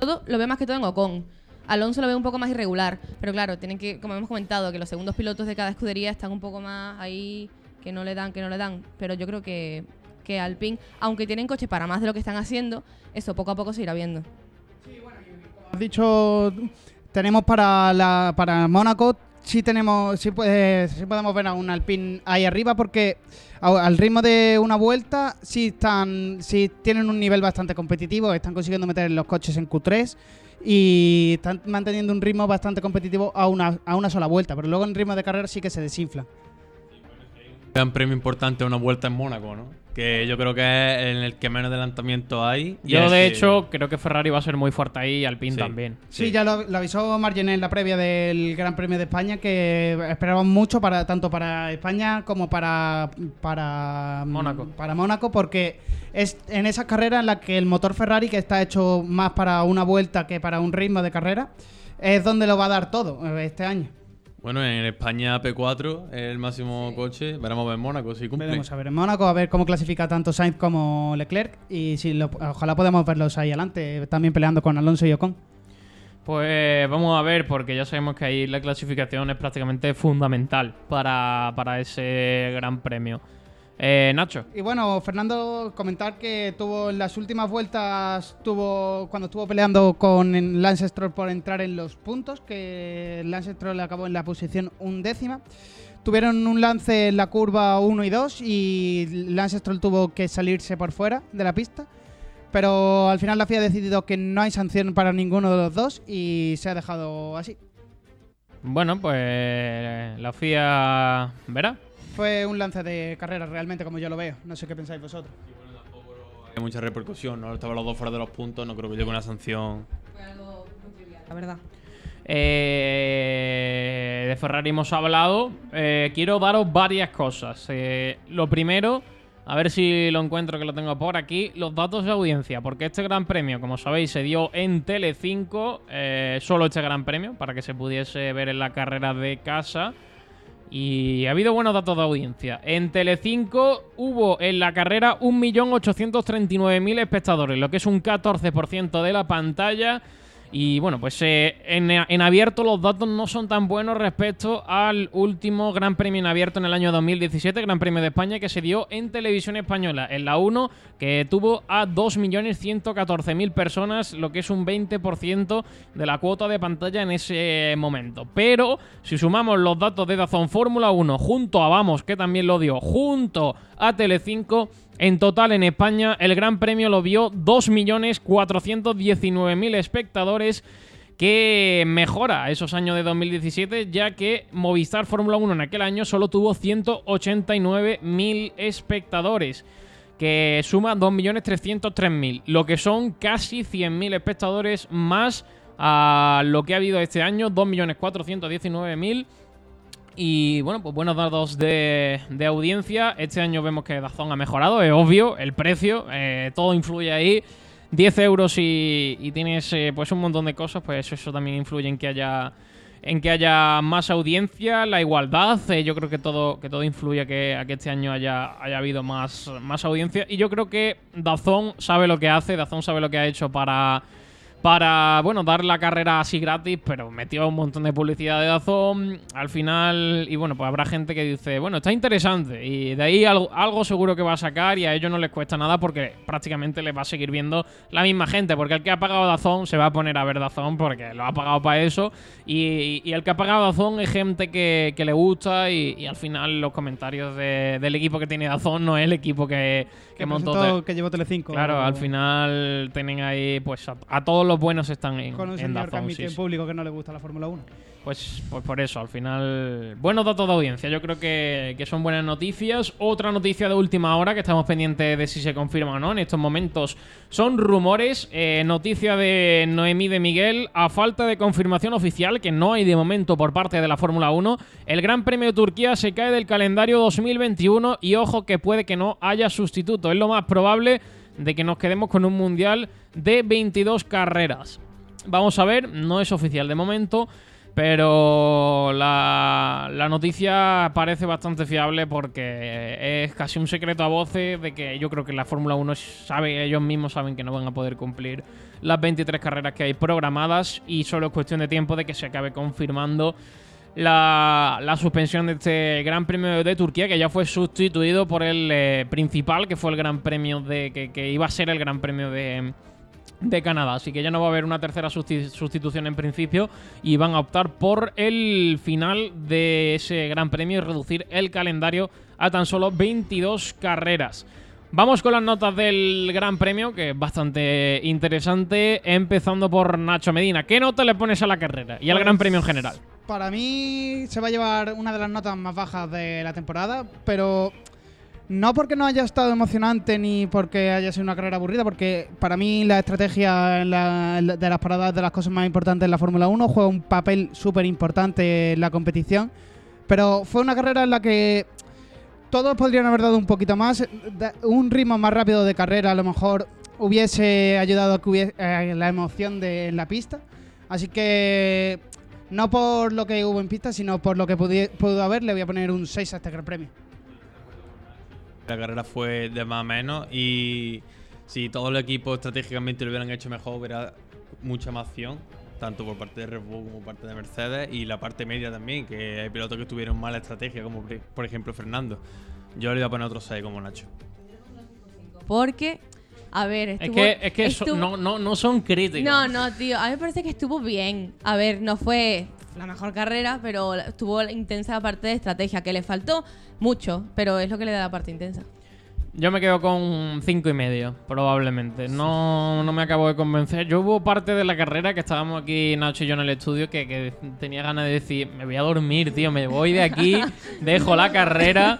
Todo lo ve más que todo en Ocon. Alonso lo ve un poco más irregular, pero claro, tienen que, como hemos comentado, que los segundos pilotos de cada escudería están un poco más ahí, que no le dan, que no le dan. Pero yo creo que que Alpine, aunque tienen coche para más de lo que están haciendo, eso poco a poco se irá viendo. Has dicho, tenemos para la para Mónaco, sí tenemos, sí, puede- sí podemos ver a un Alpine ahí arriba porque a- al ritmo de una vuelta sí están, sí tienen un nivel bastante competitivo, están consiguiendo meter los coches en Q3 y están manteniendo un ritmo bastante competitivo a una, a una sola vuelta, pero luego en ritmo de carrera sí que se desinfla. gran premio importante una vuelta en Mónaco, ¿no? Que yo creo que es en el que menos adelantamiento hay. y Yo, de que- hecho, creo que Ferrari va a ser muy fuerte ahí y Alpine Sí. también. Sí, ya lo, lo avisó Margené en la previa del Gran Premio de España que esperaban mucho para tanto para España como para para Mónaco. para Mónaco porque es en esas carreras en las que el motor Ferrari que está hecho más para una vuelta que para un ritmo de carrera es donde lo va a dar todo eh, este año. Bueno, en España P4 es el máximo coche. Veremos en Mónaco si cumple. Veremos a ver en Mónaco a ver cómo clasifica tanto Sainz como Leclerc y si lo- ojalá podamos verlos ahí adelante también peleando con Alonso y Ocon. Pues vamos a ver, porque ya sabemos que ahí la clasificación es prácticamente fundamental para, para ese gran premio. Eh, Nacho. Y bueno, Fernando, comentar que tuvo en las últimas vueltas, tuvo cuando estuvo peleando con Lance Stroll por entrar en los puntos, que Lance Stroll acabó en la posición undécima. Tuvieron un lance en la curva 1 y 2 y Lance Stroll tuvo que salirse por fuera de la pista. Pero al final la FIA ha decidido que no hay sanción para ninguno de los dos y se ha dejado así. Bueno, pues la FIA verá. Fue un lance de carrera realmente como yo lo veo. No sé qué pensáis vosotros. Hay mucha repercusión, ¿no? Estaban los dos fuera de los puntos. No creo que llegue una sanción. Fue algo muy trivial, la verdad. Eh, de Ferrari hemos hablado. Eh, quiero daros varias cosas. Eh, lo primero, a ver si lo encuentro que lo tengo por aquí, los datos de audiencia. Porque este gran premio, como sabéis, se dio en Telecinco. eh, solo este gran premio, para que se pudiese ver en la carrera de casa. Y ha habido buenos datos de audiencia. En Telecinco hubo en la carrera 1.839.000 espectadores, lo que es un 14% de la pantalla. Y bueno, pues eh, en, abierto los datos no son tan buenos respecto al último Gran Premio en abierto en el año 2017, Gran Premio de España, que se dio en televisión española, en la 1, que tuvo a 2.114.000 personas, lo que es un 20% de la cuota de pantalla en ese momento. Pero si sumamos los datos de Dazón Fórmula 1 junto a Vamos, que también lo dio, junto a Telecinco, en total en España el Gran Premio lo vio 2.419.000 espectadores que mejora esos años de 2017 ya que Movistar Fórmula 1 en aquel año solo tuvo 189.000 espectadores que suma 2.303.000 lo que son casi 100.000 espectadores más a lo que ha habido este año 2.419.000 y bueno, pues buenos datos de, de audiencia. Este año vemos que Dazón ha mejorado, es obvio, el precio, eh, todo influye ahí. 10 euros y, y tienes eh, pues un montón de cosas, pues eso también influye en que haya en que haya más audiencia, la igualdad, eh, yo creo que todo, que todo influye a que, a que este año haya, haya habido más, más audiencia. Y yo creo que Dazón sabe lo que hace, Dazón sabe lo que ha hecho para, para bueno, dar la carrera así gratis, pero metió un montón de publicidad de Dazón al final. Y bueno, pues habrá gente que dice, bueno, está interesante. Y de ahí algo, algo seguro que va a sacar y a ellos no les cuesta nada porque prácticamente les va a seguir viendo la misma gente. Porque el que ha pagado Dazón se va a poner a ver Dazón porque lo ha pagado para eso. Y, y el que ha pagado Dazón es gente que, que le gusta y, y al final los comentarios de- del equipo que tiene Dazón no es el equipo que, que, montó. que llevó Telecinco. Claro, al final tienen ahí, pues a, a todos los buenos están en, Con un en señor que Dazón, admite sí, en sí. público que no le gusta la Fórmula 1. Pues, pues por eso, al final, buenos datos de audiencia. Yo creo que, que son buenas noticias. Otra noticia de última hora que estamos pendientes de si se confirma o no en estos momentos son rumores. Eh, noticia de Noemí de Miguel. A falta de confirmación oficial, que no hay de momento por parte de la Fórmula 1, el Gran Premio de Turquía se cae del calendario 2021 y ojo que puede que no haya sustituto. Es lo más probable de que nos quedemos con un mundial de 22 carreras. Vamos a ver, no es oficial de momento, pero la, la noticia parece bastante fiable porque es casi un secreto a voces de que yo creo que la Fórmula 1 sabe, ellos mismos saben que no van a poder cumplir las 23 carreras que hay programadas y solo es cuestión de tiempo de que se acabe confirmando la, la suspensión de este Gran Premio de Turquía, que ya fue sustituido por el eh, principal, que fue el Gran Premio de. que, iba a ser el Gran Premio de, de Canadá. Así que ya no va a haber una tercera susti- sustitución en principio y van a optar por el final de ese Gran Premio y reducir el calendario a tan solo 22 carreras. Vamos con las notas del Gran Premio, que es bastante interesante, empezando por Nacho Medina. ¿Qué nota le pones a la carrera y al Pues- Gran Premio en general? Para mí se va a llevar una de las notas más bajas de la temporada, pero no porque no haya estado emocionante ni porque haya sido una carrera aburrida, porque para mí la estrategia la- de las paradas es de las cosas más importantes en la Fórmula 1 juega un papel súper importante en la competición, pero fue una carrera en la que todos podrían haber dado un poquito más, un ritmo más rápido de carrera a lo mejor hubiese ayudado a que hubiese eh, la emoción de la pista, así que no por lo que hubo en pista, sino por lo que pudo haber, le voy a poner un 6 a este Gran Premio. La carrera fue de más a menos y si todo el equipo estratégicamente lo hubieran hecho mejor, hubiera mucha más acción, tanto por parte de Red Bull como por parte de Mercedes y la parte media también, que hay pilotos que tuvieron mala estrategia, como por- ejemplo Fernando. Yo le voy a poner otro 6 como Nacho. Porque, a ver, Es estuvo, que, es que so- estuvo- no, no, no son críticos. No, no, tío. A mí me parece que estuvo bien. A ver, no fue la mejor carrera, pero estuvo intensa la parte de estrategia, que le faltó mucho, pero es lo que le da la parte intensa. Yo me quedo con cinco y medio, probablemente. No, no me acabo de convencer. Yo hubo parte de la carrera que estábamos aquí, Nacho y yo, en el estudio, que, que tenía ganas de decir, me voy a dormir, tío, me voy de aquí, (laughs) dejo la carrera.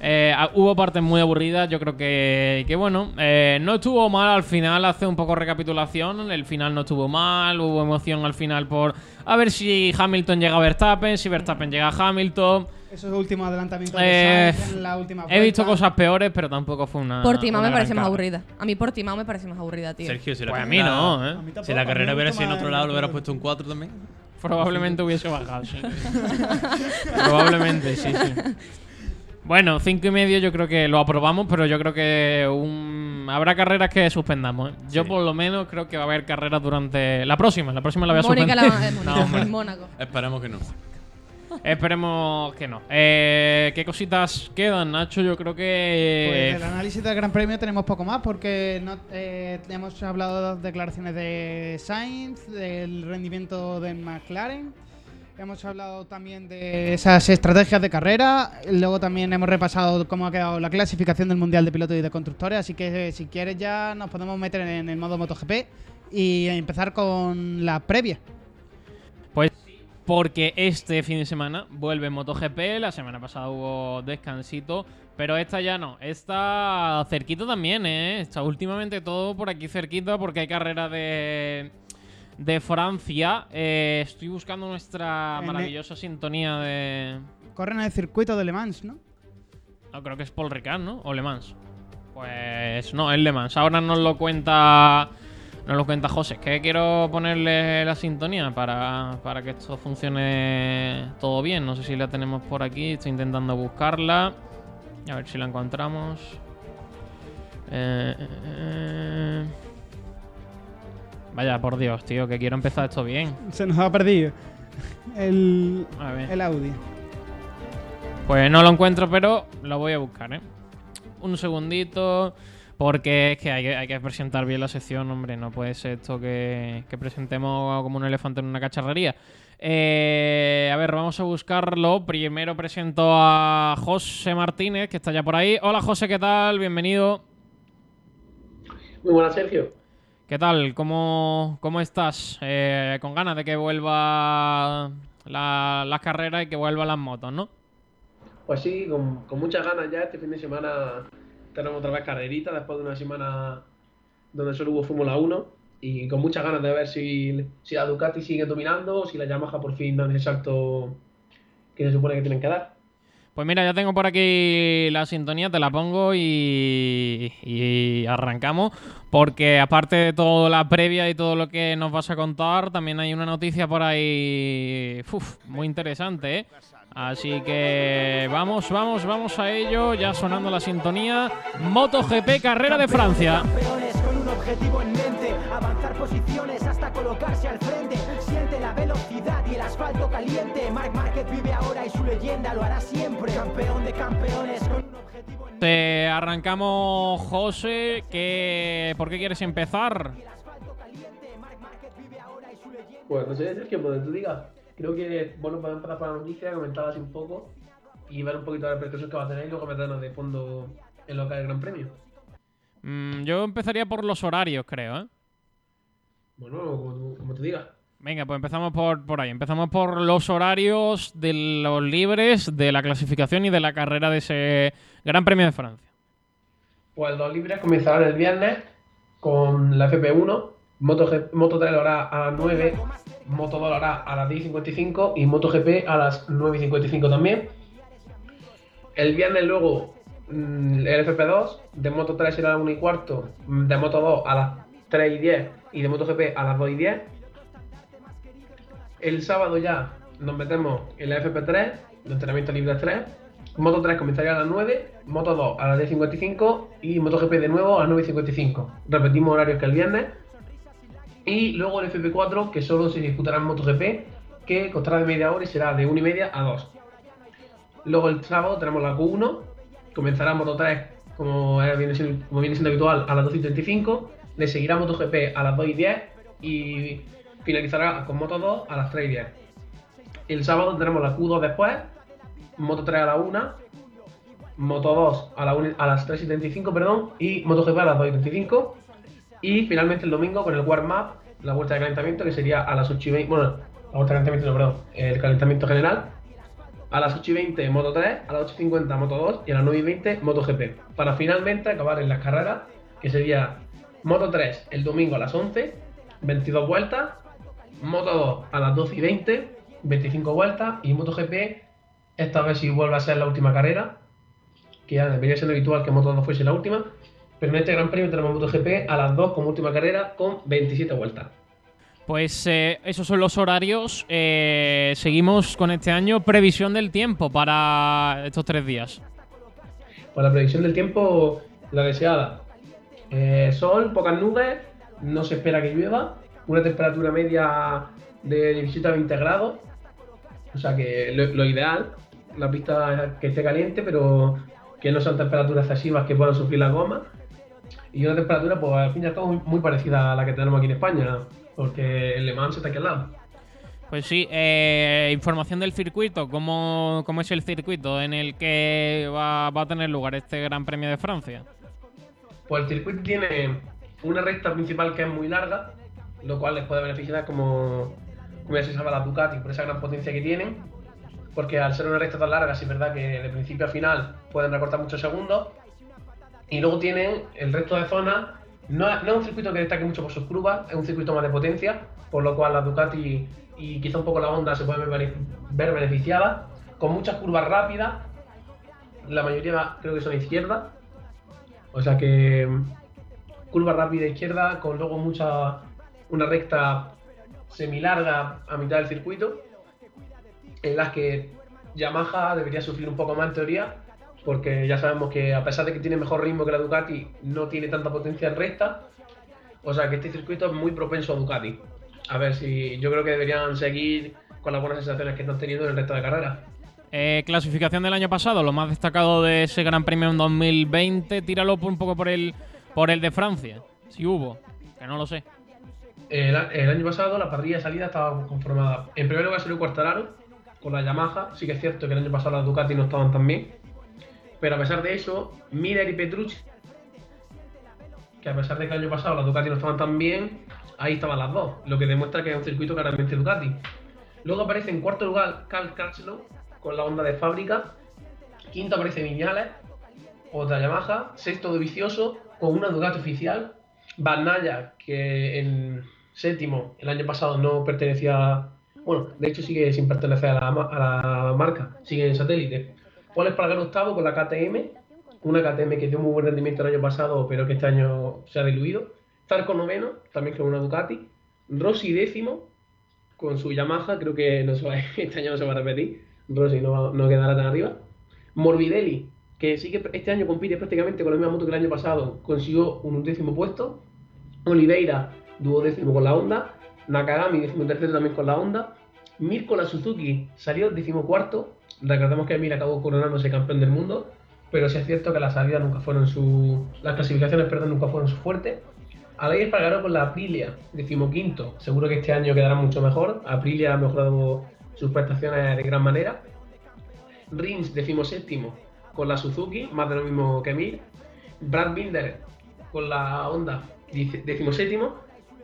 Eh, hubo partes muy aburridas, yo creo que, que bueno, eh, no estuvo mal al final, hace un poco recapitulación, el final no estuvo mal, hubo emoción al final por a ver si Hamilton llega a Verstappen, si Verstappen llega a Hamilton. Esos últimos adelantamientos Eh, de Sainz en la última He visto cosas peores, pero tampoco fue una. Portimao me parece más aburrida. A mí Portimao me parece más aburrida, tío. Sergio, si la Pues a mí no, ¿eh? A mí tampoco, Si la carrera hubiera sido en otro el lado, lo hubieras puesto un 4 también. Probablemente hubiese bajado, sí. (laughs) Probablemente, sí, sí. Bueno, cinco y medio yo creo que lo aprobamos, pero yo creo que un... habrá carreras que suspendamos. ¿eh? Yo Sí. por lo menos creo que va a haber carreras durante... La próxima, la próxima la voy a Mónica suspender. la, (laughs) eh, No, Mónaco. Esperemos que no. Esperemos que no. Eh, ¿Qué cositas quedan, Nacho? Yo creo Pues que... del análisis del Gran Premio tenemos poco más porque no, eh, hemos hablado de las declaraciones de Sainz, del rendimiento de McLaren, hemos hablado también de esas estrategias de carrera, luego también hemos repasado cómo ha quedado la clasificación del Mundial de Pilotos y de Constructores, así que eh, si quieres ya nos podemos meter en el modo MotoGP y empezar con la previa. Pues porque este fin de semana vuelve MotoGP, la semana pasada hubo descansito, pero esta ya no, esta cerquita también, ¿eh? Está últimamente todo por aquí cerquita porque hay carrera de, de Francia. Eh, estoy buscando nuestra maravillosa sintonía de... Corren en el circuito de Le Mans, ¿no? No, creo que es Paul Ricard, ¿no? O Le Mans. Pues no, es Le Mans. Ahora nos lo cuenta. Nos lo cuenta José. Es que quiero ponerle la sintonía para, para que esto funcione todo bien. No sé si la tenemos por aquí. Estoy intentando buscarla. A ver si la encontramos. Eh, eh, eh. Vaya, por Dios, tío, que quiero empezar esto bien. Se nos ha perdido el, A ver. el audio. Pues no lo encuentro, pero lo voy a buscar, ¿eh? Un segundito. Porque es que hay, que hay que presentar bien la sección, hombre. No puede ser esto que, que presentemos como un elefante en una cacharrería. Eh, a ver, vamos a buscarlo. Primero presento a José Martínez, que está ya por ahí. Hola, José, ¿qué tal? Bienvenido. Muy buenas, Sergio. ¿Qué tal? ¿Cómo, cómo estás? Eh, con ganas de que vuelva la- las carreras y que vuelvan las motos, ¿no? Pues sí, con, con muchas ganas ya. Este fin de semana tenemos otra vez carrerita después de una semana donde solo hubo Fórmula 1 y con muchas ganas de ver si, si la Ducati sigue dominando o si la Yamaha por fin dan el salto que se supone que tienen que dar. Pues mira, ya tengo por aquí la sintonía, te la pongo y, arrancamos. Porque aparte de toda la previa y todo lo que nos vas a contar, también hay una noticia por ahí uf, muy interesante, ¿eh? Así que vamos, vamos, vamos a ello. Ya sonando la sintonía. MotoGP Carrera de Francia. Campeones con uno objetivo en mente, avanzar posiciones hasta colocarse al frente. Siente la velocidad y el asfalto caliente. Marc Márquez vive ahora y su leyenda lo hará siempre. Campeón de campeones con un objetivo en Te arrancamos, José. Que, ¿Por qué quieres empezar? Pues no sé, Sergio, donde tú digas. Creo que, bueno, podemos empezar por la noticia, comentar así un poco y ver un poquito de repercusión que va a tener y luego meternos de fondo en lo que es el Gran Premio. Mm, yo empezaría por los horarios, creo, ¿eh? Bueno, como tú, como tú digas. Venga, pues empezamos por, por ahí. Empezamos por los horarios de los libres, de la clasificación y de la carrera de ese Gran Premio de Francia. Pues los libres comenzarán el viernes con la FP1, Moto, G- Moto 3 lo hará a las 9, Moto 2 lo hará a las 10.55 y MotoGP a las 9.55 también. El viernes luego mm, el FP2, de Moto 3 será a las 1 y cuarto, de Moto 2 a las 3 y 10 y de MotoGP a las 2 y 10. El sábado ya nos metemos en la FP3, de entrenamiento libre 3. Moto 3 comenzaría a las 9, Moto 2 a las 10.55 y MotoGP de nuevo a las 9.55. Repetimos horarios que el viernes. Y luego el FP4, que solo se disputará en MotoGP, que costará de media hora y será de 1 y media a 2. Luego el sábado tenemos la Q1, comenzará Moto 3 como, viene siendo, como viene siendo habitual a las 12 y 35, le seguirá MotoGP a las 2 y 10 y finalizará con Moto 2 a las 3 y 10. El sábado tenemos la Q2 después, Moto 3 a la 1, Moto 2 a, la 1 a las 3 y 35, perdón, y MotoGP a las 2 y 35. Y finalmente el domingo con el warm-up, la vuelta de calentamiento, que sería a las 8 y 20, bueno, la vuelta de calentamiento no, perdón, el calentamiento general, a las 8 y 20 Moto 3, a las 8 y 50 Moto 2 y a las 9 y 20 Moto GP. Para finalmente acabar en las carreras, que sería Moto 3 el domingo a las 11, 22 vueltas, Moto 2 a las 12 y 20, 25 vueltas y Moto GP, esta vez si vuelve a ser la última carrera, que ya debería ser habitual que Moto 2 fuese la última, pero en este Gran Premio tenemos MotoGP a las 2 como última carrera con 27 vueltas. Pues eh, esos son los horarios. Eh, seguimos con este año. Previsión del tiempo para estos tres días. Pues la predicción del tiempo, la deseada. Eh, sol, pocas nubes, no se espera que llueva, una temperatura media de 17 a 20 grados, o sea que lo, lo ideal, la pista que esté caliente, pero que no sean temperaturas excesivas que puedan sufrir las gomas, y una temperatura, pues al fin y al cabo, muy, parecida a la que tenemos aquí en España, porque el Le Mans está aquí al lado. Pues sí, eh, información del circuito. ¿Cómo, cómo es el circuito en el que va, va a tener lugar este Gran Premio de Francia? Pues el circuito tiene una recta principal que es muy larga, lo cual les puede beneficiar como, como ya se sabe a la Ducati por esa gran potencia que tienen, porque al ser una recta tan larga, sí es verdad que de principio a final pueden recortar muchos segundos, y luego tienen el resto de zonas, no, no es un circuito que destaque mucho por sus curvas, es un circuito más de potencia, por lo cual la Ducati y quizá un poco la Honda se pueden ver, beneficiadas, con muchas curvas rápidas, la mayoría creo que son izquierdas, o sea que curva rápida izquierda con luego mucha una recta semilarga a mitad del circuito en las que Yamaha debería sufrir un poco más en teoría porque ya sabemos que a pesar de que tiene mejor ritmo que la Ducati no tiene tanta potencia en recta o sea que este circuito es muy propenso a Ducati a ver si yo creo que deberían seguir con las buenas sensaciones que están teniendo en el resto de carreras Eh, clasificación del año pasado, lo más destacado de ese Gran Premio en 2020. Tíralo por- un poco por el, por el de Francia, si hubo, que no lo sé. El, el año pasado la parrilla de salida estaba conformada. En primer lugar salió Quartararo con la Yamaha. Sí que es cierto que el año pasado las Ducati no estaban tan bien. Pero a pesar de eso, Miller y Petrucci, que a pesar de que el año pasado las Ducati no estaban tan bien, ahí estaban las dos. Lo que demuestra que es un circuito claramente Ducati. Luego aparece en cuarto lugar Carl Crutchlow con la onda de fábrica. Quinto aparece Viñales, otra Yamaha. Sexto Dovizioso con una Ducati oficial. Bagnaia, que en séptimo el año pasado no pertenecía. Bueno, de hecho sigue sin pertenecer a la, a la marca, sigue en satélite. Paul Espargaro octavo con la KTM, una KTM que dio muy buen rendimiento el año pasado, pero que este año se ha diluido. Zarco noveno, también con una Ducati. Rossi décimo, con su Yamaha, creo que no se va- (laughs) este año no se va a repetir. Rossi no, va- no quedará tan arriba. Morbidelli, que sí que este año compite prácticamente con la misma moto que el año pasado, consiguió un undécimo puesto. Oliveira, duodécimo con la Honda. Nakagami, decimotercero también con la Honda. Mir con la Suzuki salió decimocuarto. Recordemos que Mir acabó coronándose campeón del mundo. Pero sí es cierto que las salidas nunca fueron su. Las clasificaciones, perdón, nunca fueron su fuerte. Alex Espargaró con la Aprilia, decimoquinto. Seguro que este año quedará mucho mejor. Aprilia ha mejorado sus prestaciones de gran manera. Rins, decimoséptimo, con la Suzuki, más de lo mismo que Mir. Brad Binder con la Honda, decimoséptimo.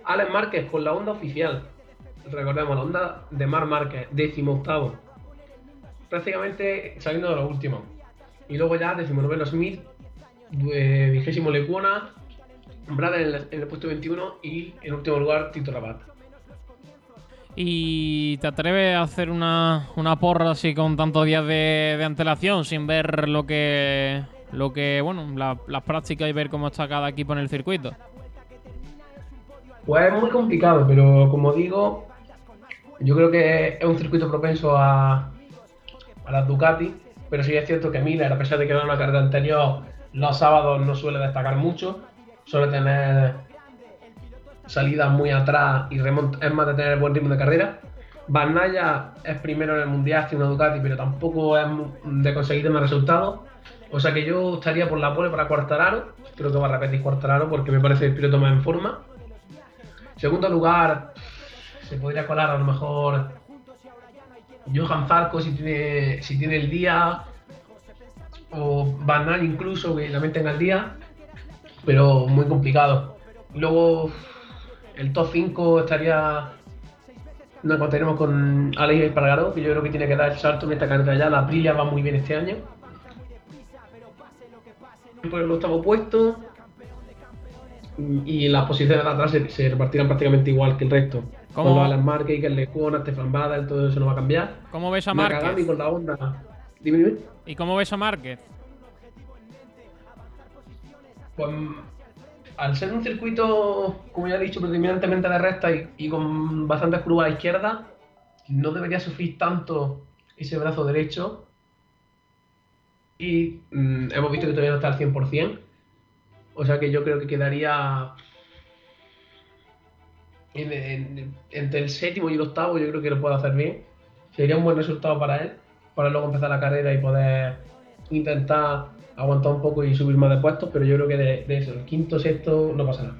Alex Márquez con la Honda oficial. Recordemos, la Honda de Mar Márquez, décimo octavo. Prácticamente saliendo de los últimos. Y luego ya decimonoveno Smith, vigésimo Lecuona, Brad en el, en el puesto 21 y en último lugar Tito Rabat. ¿Y te atreves a hacer una, una porra así con tantos días de, de antelación sin ver lo que, lo que bueno, la- las prácticas y ver cómo está cada equipo en el circuito? Pues es muy complicado, pero como digo, yo creo que es un circuito propenso a, a las Ducati, pero sí es cierto que Miller, a pesar de que era una carrera anterior, los sábados no suele destacar mucho, suele tener salidas muy atrás y remont- es más de tener buen ritmo de carrera. Van es primero en el mundial, tiene una Ducati, pero tampoco es de conseguir más resultados. O sea que yo estaría por la pole para Quartararo. Creo que va a repetir Quartararo porque me parece el piloto más en forma. Segundo lugar, se podría colar a lo mejor Johan Zarco si tiene, si tiene el día. O Naya incluso, que también tenga el día. Pero muy complicado. Luego, el top 5 estaría. Nos encontraremos con Alex Espargaró, que yo creo que tiene que dar el salto en esta carrera ya. La Aprilia va muy bien este año. Por el octavo puesto. Y las posiciones de atrás se repartirán prácticamente igual que el resto. ¿Cómo? Con los Alan Lecuona, Stefan Badel, todo eso no va a cambiar. ¿Cómo ves a Márquez? con la onda. Dime, dime. ¿Y cómo ves a Márquez? Pues al ser un circuito, como ya he dicho, predominantemente de recta y, y con bastantes curvas a la izquierda, no debería sufrir tanto ese brazo derecho. Y mm, hemos visto que todavía no está al 100%. O sea que yo creo que quedaría en- en- entre el séptimo y el octavo. Yo creo que lo puede hacer bien. Sería un buen resultado para él, para luego empezar la carrera y poder intentar aguantar un poco y subir más de puestos. Pero yo creo que de, de eso, el quinto, sexto, no pasa nada.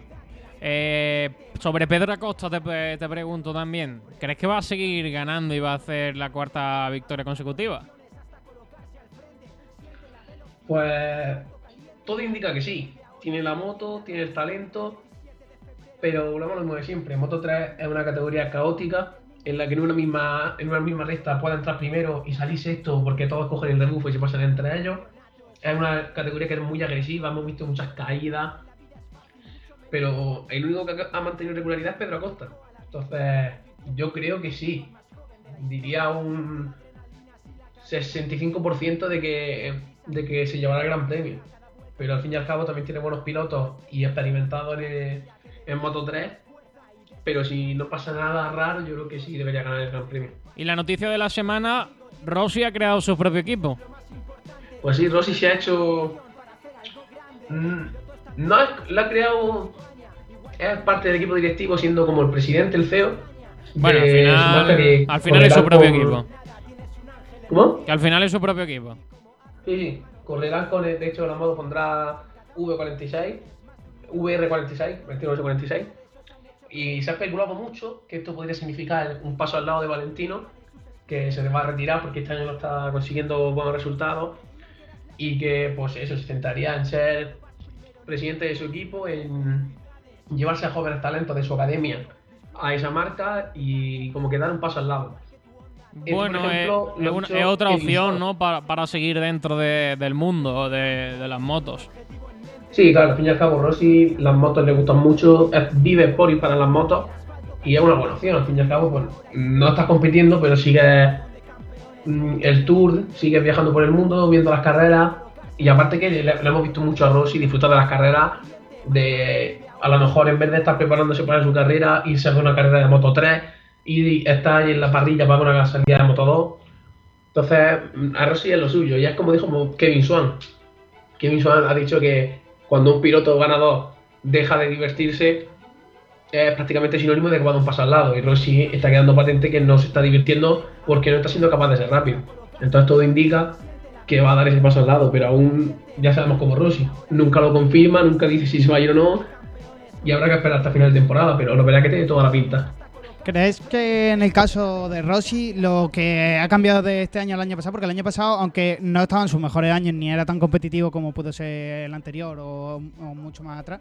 Eh, sobre Pedro Acosta te, te pregunto también. ¿Crees que va a seguir ganando y va a hacer la cuarta victoria consecutiva? Pues todo indica que sí. Tiene la moto, tiene el talento, pero volvemos a lo mismo de siempre. Moto 3 es una categoría caótica en la que en una misma, en una misma recta puede entrar primero y salir sexto porque todos cogen el rebufo y se pasan entre ellos. Es una categoría que es muy agresiva, hemos visto muchas caídas, pero el único que ha mantenido regularidad es Pedro Acosta. Entonces, yo creo que sí. Diría un 65% de que, de que se llevará el Gran Premio. Pero al fin y al cabo también tiene buenos pilotos y experimentados en, en Moto 3. Pero si no pasa nada raro, yo creo que sí debería ganar el Gran Premio. Y la noticia de la semana, Rossi ha creado su propio equipo. Pues sí, Rossi se ha hecho. Mm, No lo ha creado. Es parte del equipo directivo, siendo como el presidente, el CEO. Bueno, al final, Schumacher, que al final es su propio con- equipo. ¿Cómo? Que al final es su propio equipo. Sí, sí. Correrán con. el- De hecho, la moto pondrá V46, VR46, 2946. Y se ha especulado mucho que esto podría significar un paso al lado de Valentino, que se va a retirar porque este año no está consiguiendo buenos resultados. Y que, pues, eso, se centraría en ser presidente de su equipo, en llevarse a jóvenes talentos de su academia a esa marca y como que dar un paso al lado. Por Bueno, ejemplo, es, una- dicho es otra opción. ¿no? Para, para seguir dentro de- del mundo de, de las motos. Sí, claro, al fin y al cabo, Rossi, las motos le gustan mucho, vive por y para las motos y es una buena opción. Al fin y al cabo, pues no estás compitiendo, pero sigues mm, el tour, sigues viajando por el mundo, viendo las carreras y aparte que le, hemos visto mucho a Rossi disfrutar de las carreras, de a lo mejor en vez de estar preparándose para su carrera, irse a una carrera de Moto 3 y estar en la parrilla para una salida de Moto 2. Entonces, a Rossi es lo suyo y es como dijo Kevin Swan. Kevin Swan ha dicho que cuando un piloto ganador deja de divertirse, es prácticamente sinónimo de que va a dar un paso al lado. Y Rossi está quedando patente que no se está divirtiendo porque no está siendo capaz de ser rápido. Entonces todo indica que va a dar ese paso al lado, pero aún ya sabemos como Rossi. Nunca lo confirma, nunca dice si se va a ir o no. Y habrá que esperar hasta final de temporada, pero lo verá que tiene toda la pinta. ¿Crees que en el caso de Rossi lo que ha cambiado de este año al año pasado? Porque el año pasado, aunque no estaba en sus mejores años ni era tan competitivo como pudo ser el anterior o, o mucho más atrás,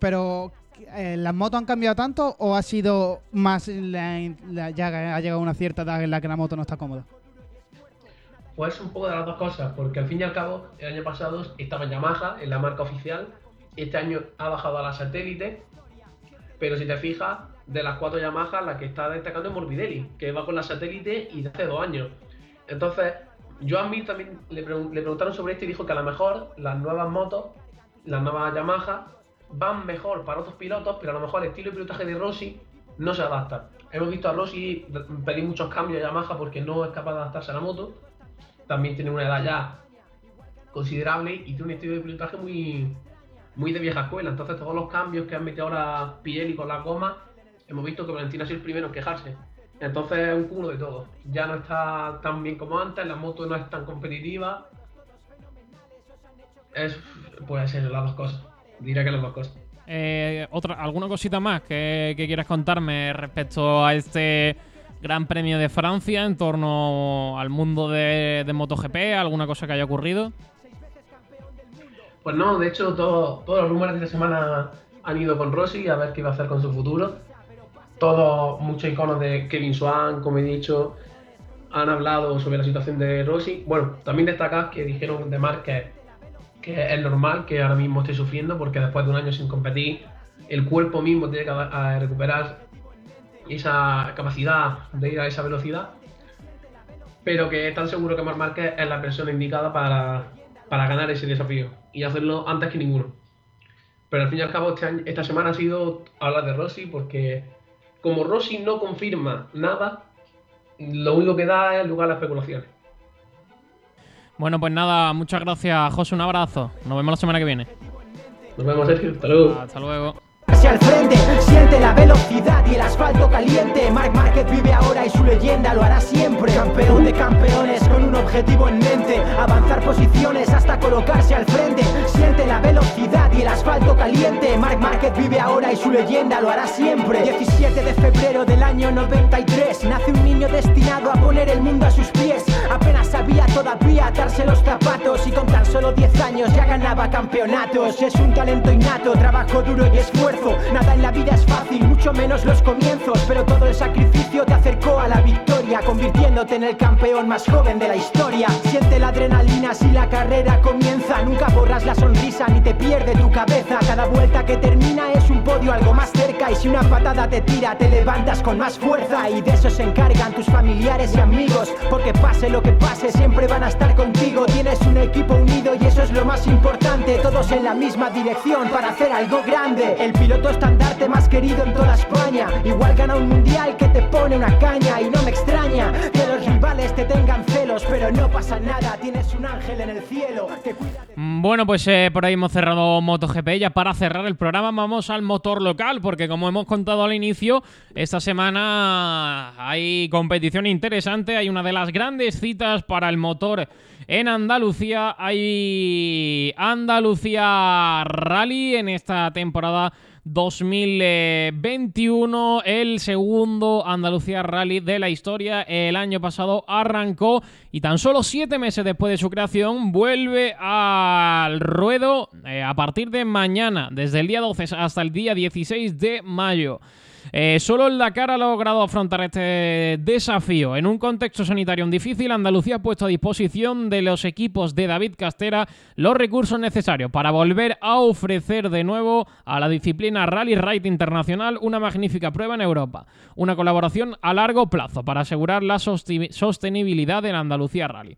pero eh, ¿las motos han cambiado tanto o ha sido más la- la- ya ha llegado una cierta edad en la que la moto no está cómoda? Pues un poco de las dos cosas, porque al fin y al cabo, el año pasado estaba en Yamaha, en la marca oficial, este año ha bajado a la satélite, pero si te fijas, de las cuatro Yamaha, la que está destacando es Morbidelli, que va con la satélite y de hace dos años. Entonces, Joan Mir también le, le preguntaron sobre esto y dijo que a lo mejor las nuevas motos, las nuevas Yamaha, van mejor para otros pilotos, pero a lo mejor el estilo de pilotaje de Rossi no se adapta. Hemos visto a Rossi pedir muchos cambios a Yamaha porque no es capaz de adaptarse a la moto. También tiene una edad ya considerable y tiene un estilo de pilotaje muy, muy de vieja escuela. Entonces todos los cambios que han metido ahora Pirelli con las gomas, hemos visto que Valentino ha sido el primero en quejarse. Entonces es un cúmulo de todo. Ya no está tan bien como antes, la moto no es tan competitiva. Es, puede ser las dos cosas. Diría que las dos cosas. Eh, otra, ¿Alguna cosita más que, que quieras contarme respecto a este Gran Premio de Francia en torno al mundo de, de MotoGP? ¿Alguna cosa que haya ocurrido? Pues no, de hecho todo- todos los rumores de esta semana han ido con Rossi a ver qué va a hacer con su futuro. Todos, muchos iconos de Kevin Swan, como he dicho, han hablado sobre la situación de Rossi. Bueno, también destacar que dijeron de Mark que, es normal que ahora mismo esté sufriendo porque después de un año sin competir, el cuerpo mismo tiene que recuperar esa capacidad de ir a esa velocidad. Pero que están seguros que Marc Márquez es la persona indicada para, para ganar ese desafío y hacerlo antes que ninguno. Pero al fin y al cabo, este esta semana ha sido hablar de Rossi porque como Rossi no confirma nada, lo único que da es lugar a las especulaciones. Bueno, pues nada, muchas gracias, José. Un abrazo. Nos vemos la semana que viene. Nos vemos, Sergio. Hasta luego. Hasta luego. Hacia el frente, siente la velocidad y el asfalto caliente. Marc Márquez vive ahora y su leyenda lo hará siempre. Campeón de campeones con un objetivo en mente: avanzar posiciones hasta colocarse al frente. Siente la velocidad y el asfalto caliente. Marc Márquez vive ahora y su leyenda lo hará siempre. 17 de febrero del año 93 nace un niño destinado a poner el mundo a sus pies. Apenas sabía todavía atarse los zapatos y con tan solo 10 años ya ganaba campeonatos. Es un talento innato, trabajo duro y esfuerzo. Nada en la vida es fácil, mucho menos los comienzos, pero todo el sacrificio te acercó a la victoria, convirtiéndote en el campeón más joven de la historia. Siente la adrenalina si la carrera comienza, nunca borras la sonrisa ni te pierde tu cabeza. Cada vuelta que termina es un podio algo más cerca y si una patada te tira te levantas con más fuerza y de eso se encargan tus familiares y amigos, porque pase lo que pase siempre van a estar contigo. Tienes un equipo unido y eso es lo más importante, todos en la misma dirección para hacer algo grande. Piloto estandarte más querido en toda España, igual gana un mundial que te pone una caña y no me extraña que los rivales te tengan celos, pero no pasa nada, tienes un ángel en el cielo que cuida de Mm, Bueno, pues eh, por ahí hemos cerrado MotoGP. Ya para cerrar el programa vamos al motor local, porque como hemos contado al inicio, esta semana hay competición interesante. Hay una de las grandes citas para el motor en Andalucía. Hay Andalucía Rally en esta temporada 2021, el segundo Andalucía Rally de la historia. El año pasado arrancó y tan solo siete meses después de su creación vuelve al ruedo eh, a partir de mañana, desde el día 12 hasta el día 16 de mayo. Eh, solo el Dakar ha logrado afrontar este desafío. En un contexto sanitario difícil, Andalucía ha puesto a disposición de los equipos de David Castera los recursos necesarios para volver a ofrecer de nuevo a la disciplina Rally Ride Internacional una magnífica prueba en Europa. Una colaboración a largo plazo para asegurar la sostenibilidad del Andalucía Rally.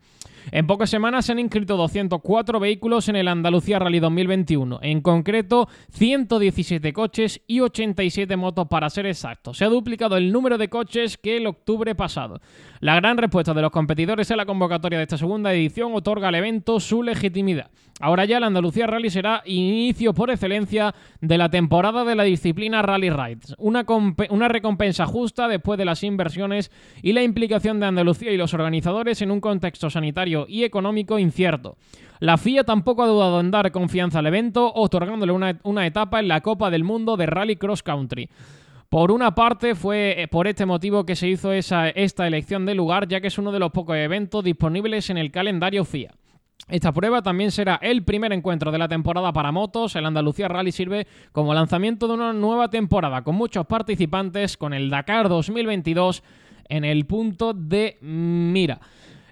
En pocas semanas se han inscrito 204 vehículos en el Andalucía Rally 2021, en concreto 117 coches y 87 motos para ser exacto. Se ha duplicado el número de coches que el octubre pasado. La gran respuesta de los competidores a la convocatoria de esta segunda edición otorga al evento su legitimidad. Ahora ya la Andalucía Rally será inicio por excelencia de la temporada de la disciplina Rally Rides, una, una recompensa justa después de las inversiones y la implicación de Andalucía y los organizadores en un contexto sanitario y económico incierto. La FIA tampoco ha dudado en dar confianza al evento, otorgándole una, una etapa en la Copa del Mundo de Rally Cross Country. Por una parte, fue eh, por este motivo que se hizo esa, esta elección de lugar, ya que es uno de los pocos eventos disponibles en el calendario FIA. Esta prueba también será el primer encuentro de la temporada para motos. El Andalucía Rally sirve como lanzamiento de una nueva temporada con muchos participantes con el Dakar 2022 en el punto de mira.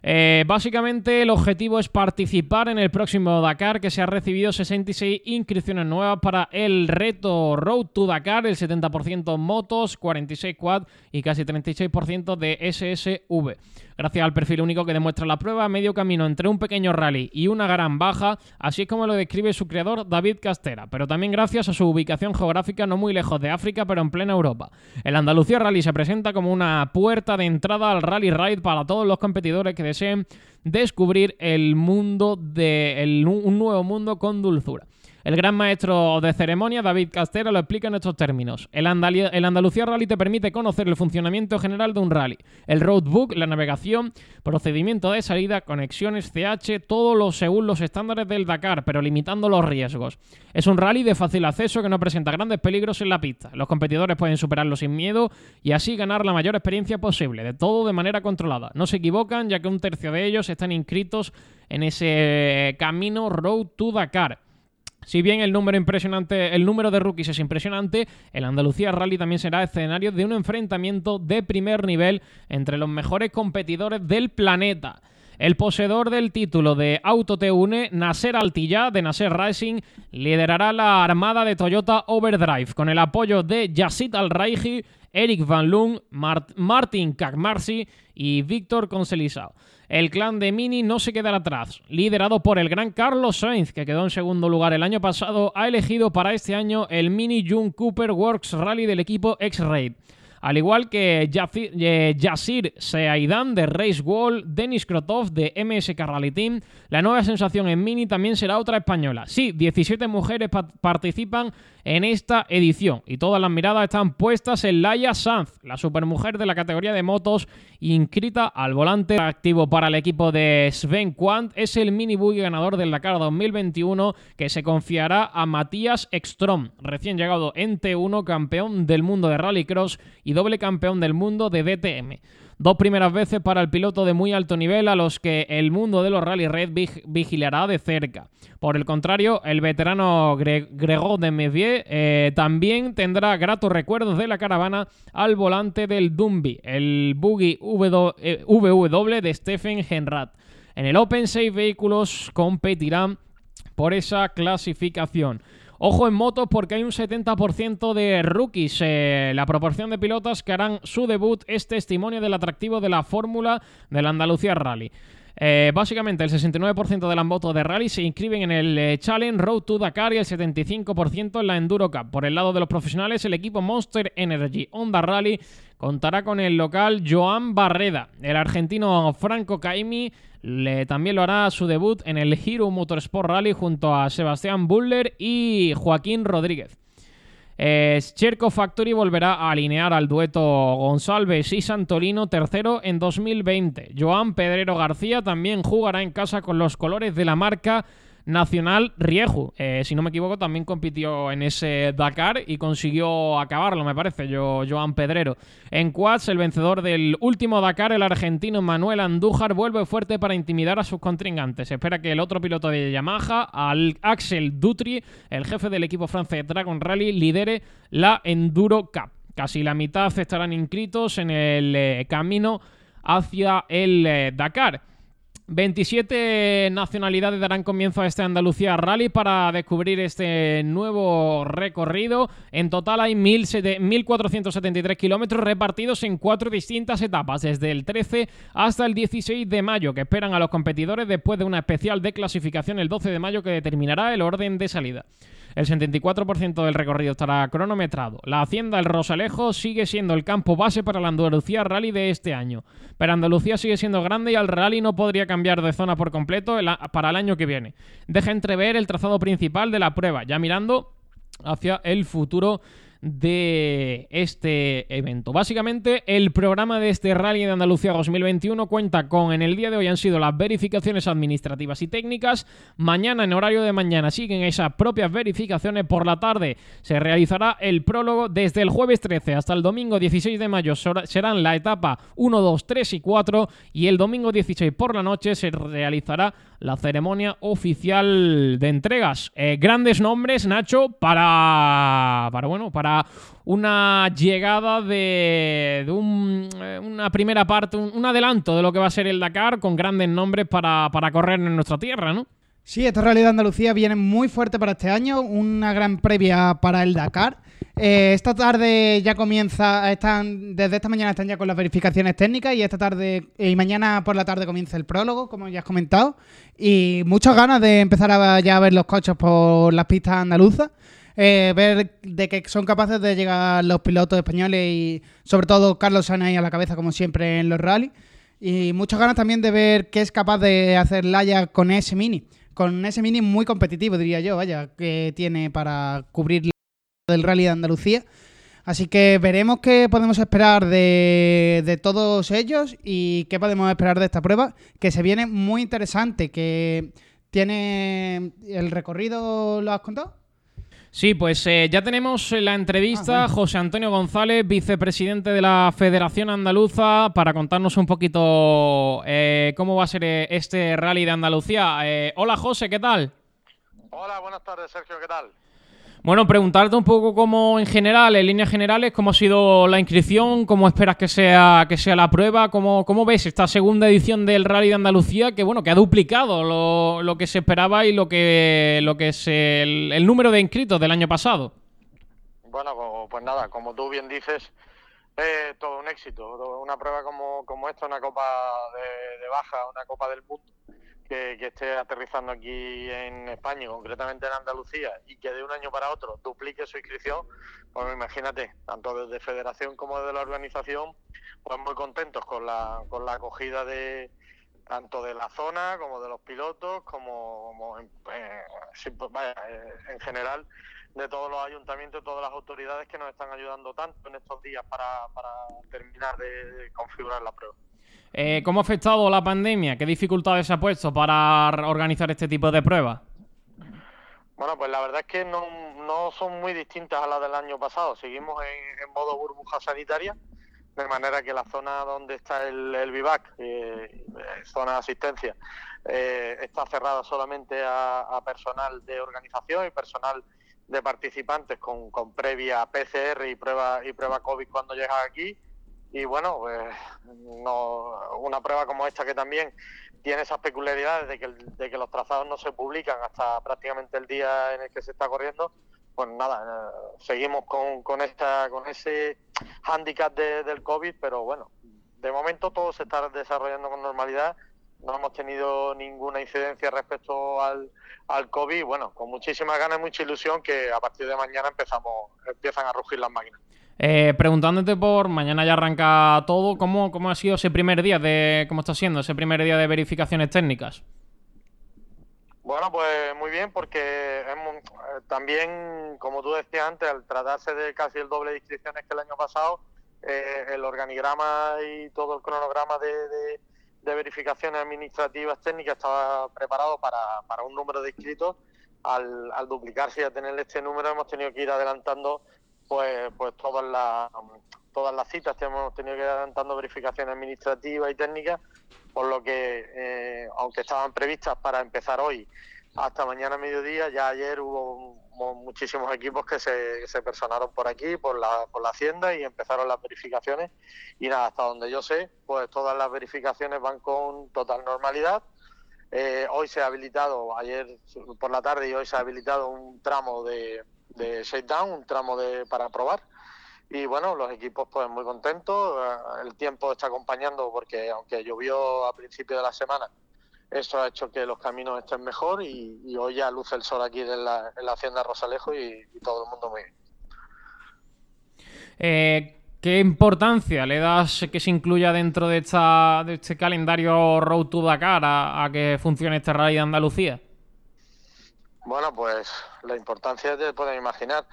Eh, básicamente el objetivo es participar en el próximo Dakar que se ha recibido 66 inscripciones nuevas para el reto Road to Dakar, el 70% motos, 46 quad y casi 36% de SSV. Gracias al perfil único que demuestra la prueba, medio camino entre un pequeño rally y una gran baja, así es como lo describe su creador David Castera, pero también gracias a su ubicación geográfica no muy lejos de África, pero en plena Europa. El Andalucía Rally se presenta como una puerta de entrada al Rally Ride para todos los competidores que descubrir el mundo de un nuevo mundo con dulzura. El gran maestro de ceremonia, David Castera, lo explica en estos términos. El, Andalucía Rally te permite conocer el funcionamiento general de un rally, el roadbook, la navegación, procedimiento de salida, conexiones, CH, todo lo según los estándares del Dakar, pero limitando los riesgos. Es un rally de fácil acceso que no presenta grandes peligros en la pista. Los competidores pueden superarlo sin miedo y así ganar la mayor experiencia posible, de todo de manera controlada. No se equivocan, ya que un tercio de ellos están inscritos en ese camino Road to Dakar. Si bien el número impresionante, el número de rookies es impresionante, el Andalucía Rally también será escenario de un enfrentamiento de primer nivel entre los mejores competidores del planeta. El poseedor del título de Auto T1, Nasser de Nasser Racing, liderará la armada de Toyota Overdrive con el apoyo de Yassit al Eric Van Loon, Martin Kagmarsi y Víctor Concelisao. El clan de Mini no se quedará atrás. Liderado por el gran Carlos Sainz, que quedó en segundo lugar el año pasado, ha elegido para este año el Mini June Cooper Works Rally del equipo X-Raid. Al igual que Yasir eh, Seaidan de Race Wall, Denis Krotov de MSK Rally Team, la nueva sensación en Mini también será otra española. Sí, 17 mujeres participan en esta edición y todas las miradas están puestas en Laia Sanz, la supermujer de la categoría de motos, inscrita al volante activo para el equipo de Sven Quant. Es el mini buggy ganador del Dakar 2021 que se confiará a Matías Ekstrom, recién llegado en T1, campeón del mundo de Rallycross y doble campeón del mundo de DTM. Dos primeras veces para el piloto de muy alto nivel a los que el mundo de los Rally Red vigilará de cerca. Por el contrario, el veterano Gregor de Mévier eh, también tendrá gratos recuerdos de la caravana al volante del Dumbi, el buggy VW eh, de Stephen Henrat. En el Open 6 vehículos competirán por esa clasificación. Ojo en motos porque hay un 70% de rookies. Eh, la proporción de pilotos que harán su debut es testimonio del atractivo de la fórmula del Andalucía Rally. Eh, básicamente, el 69% de las motos de rally se inscriben en el eh, Challenge Road to Dakar y el 75% en la Enduro Cup. Por el lado de los profesionales, el equipo Monster Energy Honda Rally contará con el local Joan Barreda. El argentino Franco Caimi le, también lo hará su debut en el Hero Motorsport Rally junto a Sebastián Buller y Joaquín Rodríguez. Eh, Cherco Factory volverá a alinear al dueto González y Santolino tercero en 2020. Joan Pedrero García también jugará en casa con los colores de la marca Nacional Rieju. Eh, si no me equivoco, también compitió en ese Dakar y consiguió acabarlo, me parece, Joan Pedrero. En quads, el vencedor del último Dakar, el argentino Manuel Andújar, vuelve fuerte para intimidar a sus contrincantes. espera que el otro piloto de Yamaha, Axel Dutry, el jefe del equipo francés Dragon Rally, lidere la Enduro Cup. Casi la mitad estarán inscritos en el eh, camino hacia el eh, Dakar. 27 nacionalidades darán comienzo a este Andalucía Rally para descubrir este nuevo recorrido. En total hay 1.473 kilómetros repartidos en cuatro distintas etapas, desde el 13 hasta el 16 de mayo, que esperan a los competidores después de una especial de clasificación el 12 de mayo que determinará el orden de salida. El 74% del recorrido estará cronometrado. La Hacienda El Rosalejo sigue siendo el campo base para la Andalucía Rally de este año. Pero Andalucía sigue siendo grande y al rally no podría cambiar de zona por completo el para el año que viene. Deja entrever el trazado principal de la prueba, ya mirando hacia el futuro de este evento. Básicamente, el programa de este Rally de Andalucía 2021 cuenta con, en el día de hoy han sido las verificaciones administrativas y técnicas. Mañana, en horario de mañana, siguen esas propias verificaciones. Por la tarde se realizará el prólogo desde el jueves 13 hasta el domingo 16 de mayo. Serán la etapa 1, 2, 3 y 4. Y el domingo 16 por la noche se realizará la ceremonia oficial de entregas. Eh, grandes nombres, Nacho, para, para bueno, para una llegada de, de un- eh, una primera parte, un, adelanto de lo que va a ser el Dakar con grandes nombres para, para correr en nuestra tierra, ¿no? Sí, esta de Andalucía viene muy fuerte para este año, una gran previa para el Dakar. Eh, esta tarde ya comienza, están desde esta mañana están ya con las verificaciones técnicas y esta tarde eh, y mañana por la tarde comienza el prólogo, como ya has comentado, y muchas ganas de empezar a ya ver los coches por las pistas andaluzas, eh, ver de que son capaces de llegar los pilotos españoles y sobre todo Carlos Sainz ahí a la cabeza como siempre en los rallies. Y muchas ganas también de ver qué es capaz de hacer Laia con ese mini. Con ese mini muy competitivo, diría yo, vaya, que tiene para cubrir del Rally de Andalucía. Así que veremos qué podemos esperar de, de todos ellos y qué podemos esperar de esta prueba, que se viene muy interesante, que tiene el recorrido, ¿lo has contado? Sí, pues eh, ya tenemos la entrevista. José Antonio González, vicepresidente de la Federación Andaluza, para contarnos un poquito eh, cómo va a ser eh, este rally de Andalucía. Eh, hola José, ¿qué tal? Hola, buenas tardes, Sergio, ¿qué tal? Bueno, preguntarte un poco cómo en general, en líneas generales, cómo ha sido la inscripción, cómo esperas que sea, que sea la prueba, cómo, cómo ves esta segunda edición del Rally de Andalucía, que bueno, que ha duplicado lo, que se esperaba y lo que, lo que es el, el número de inscritos del año pasado. Bueno, pues nada, como tú bien dices, eh, todo un éxito. Una prueba como, como esta, una copa de, de baja, una copa del mundo, que, esté aterrizando aquí en España, concretamente en Andalucía, y que de un año para otro duplique su inscripción, pues imagínate, tanto desde Federación como desde la organización, pues muy contentos con la, con la acogida de tanto de la zona como de los pilotos, como, eh, pues eh, en general de todos los ayuntamientos y todas las autoridades que nos están ayudando tanto en estos días para, para terminar de configurar la prueba. Eh, ¿Cómo ha afectado la pandemia? ¿Qué dificultades ha puesto para organizar este tipo de pruebas? Bueno, pues la verdad es que no, son muy distintas a las del año pasado. Seguimos en, modo burbuja sanitaria, de manera que la zona donde está el, vivac, eh, eh, zona de asistencia, eh, está cerrada solamente a, personal de organización y personal de participantes con, previa PCR y prueba y prueba COVID cuando llegas aquí. Y bueno, pues no, una prueba como esta que también tiene esas peculiaridades de que, los trazados no se publican hasta prácticamente el día en el que se está corriendo, pues nada, eh, seguimos con, con, esta, con ese hándicap de- del COVID, pero bueno, de momento todo se está desarrollando con normalidad, no hemos tenido ninguna incidencia respecto al, al COVID, bueno, con muchísimas ganas y mucha ilusión que a partir de mañana empezamos, empiezan a rugir las máquinas. Eh, preguntándote por mañana ya arranca todo, ¿cómo, ¿cómo ha sido ese primer día de cómo está siendo ese primer día de verificaciones técnicas? Bueno, pues muy bien, porque hemos, eh, también, como tú decías antes, al tratarse de casi el doble de inscripciones que el año pasado, eh, el organigrama y todo el cronograma de, de- de verificaciones administrativas técnicas estaba preparado para, para un número de inscritos. Al, al duplicarse y a tener este número hemos tenido que ir adelantando pues, pues todas las todas las citas, hemos tenido que ir adelantando verificaciones administrativas y técnicas por lo que, eh, aunque estaban previstas para empezar hoy hasta mañana mediodía, ya ayer hubo mu- muchísimos equipos que se, que se personaron por aquí, por la, por la hacienda y empezaron las verificaciones. Y nada, hasta donde yo sé, pues todas las verificaciones van con total normalidad. Eh, hoy se ha habilitado, ayer por la tarde y hoy se ha habilitado un tramo de, de shakedown, un tramo de, para probar. Y bueno, los equipos pues muy contentos, eh, el tiempo está acompañando porque aunque llovió a principio de la semana, eso ha hecho que los caminos estén mejor y, hoy ya luce el sol aquí en la, en la hacienda Rosalejo y, todo el mundo muy bien. Eh, ¿Qué importancia le das que se incluya dentro de, esta, de este calendario Road to Dakar a, a que funcione este Rally de Andalucía? Bueno, pues la importancia te pueden imaginar.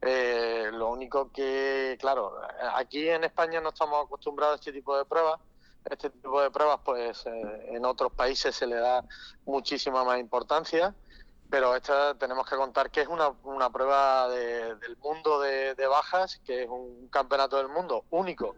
Eh, lo único que, claro, aquí en España no estamos acostumbrados a este tipo de pruebas. Este tipo de pruebas, pues eh, en otros países se le da muchísima más importancia, pero esta tenemos que contar que es una, una prueba de- del mundo de, de bajas, que es un campeonato del mundo único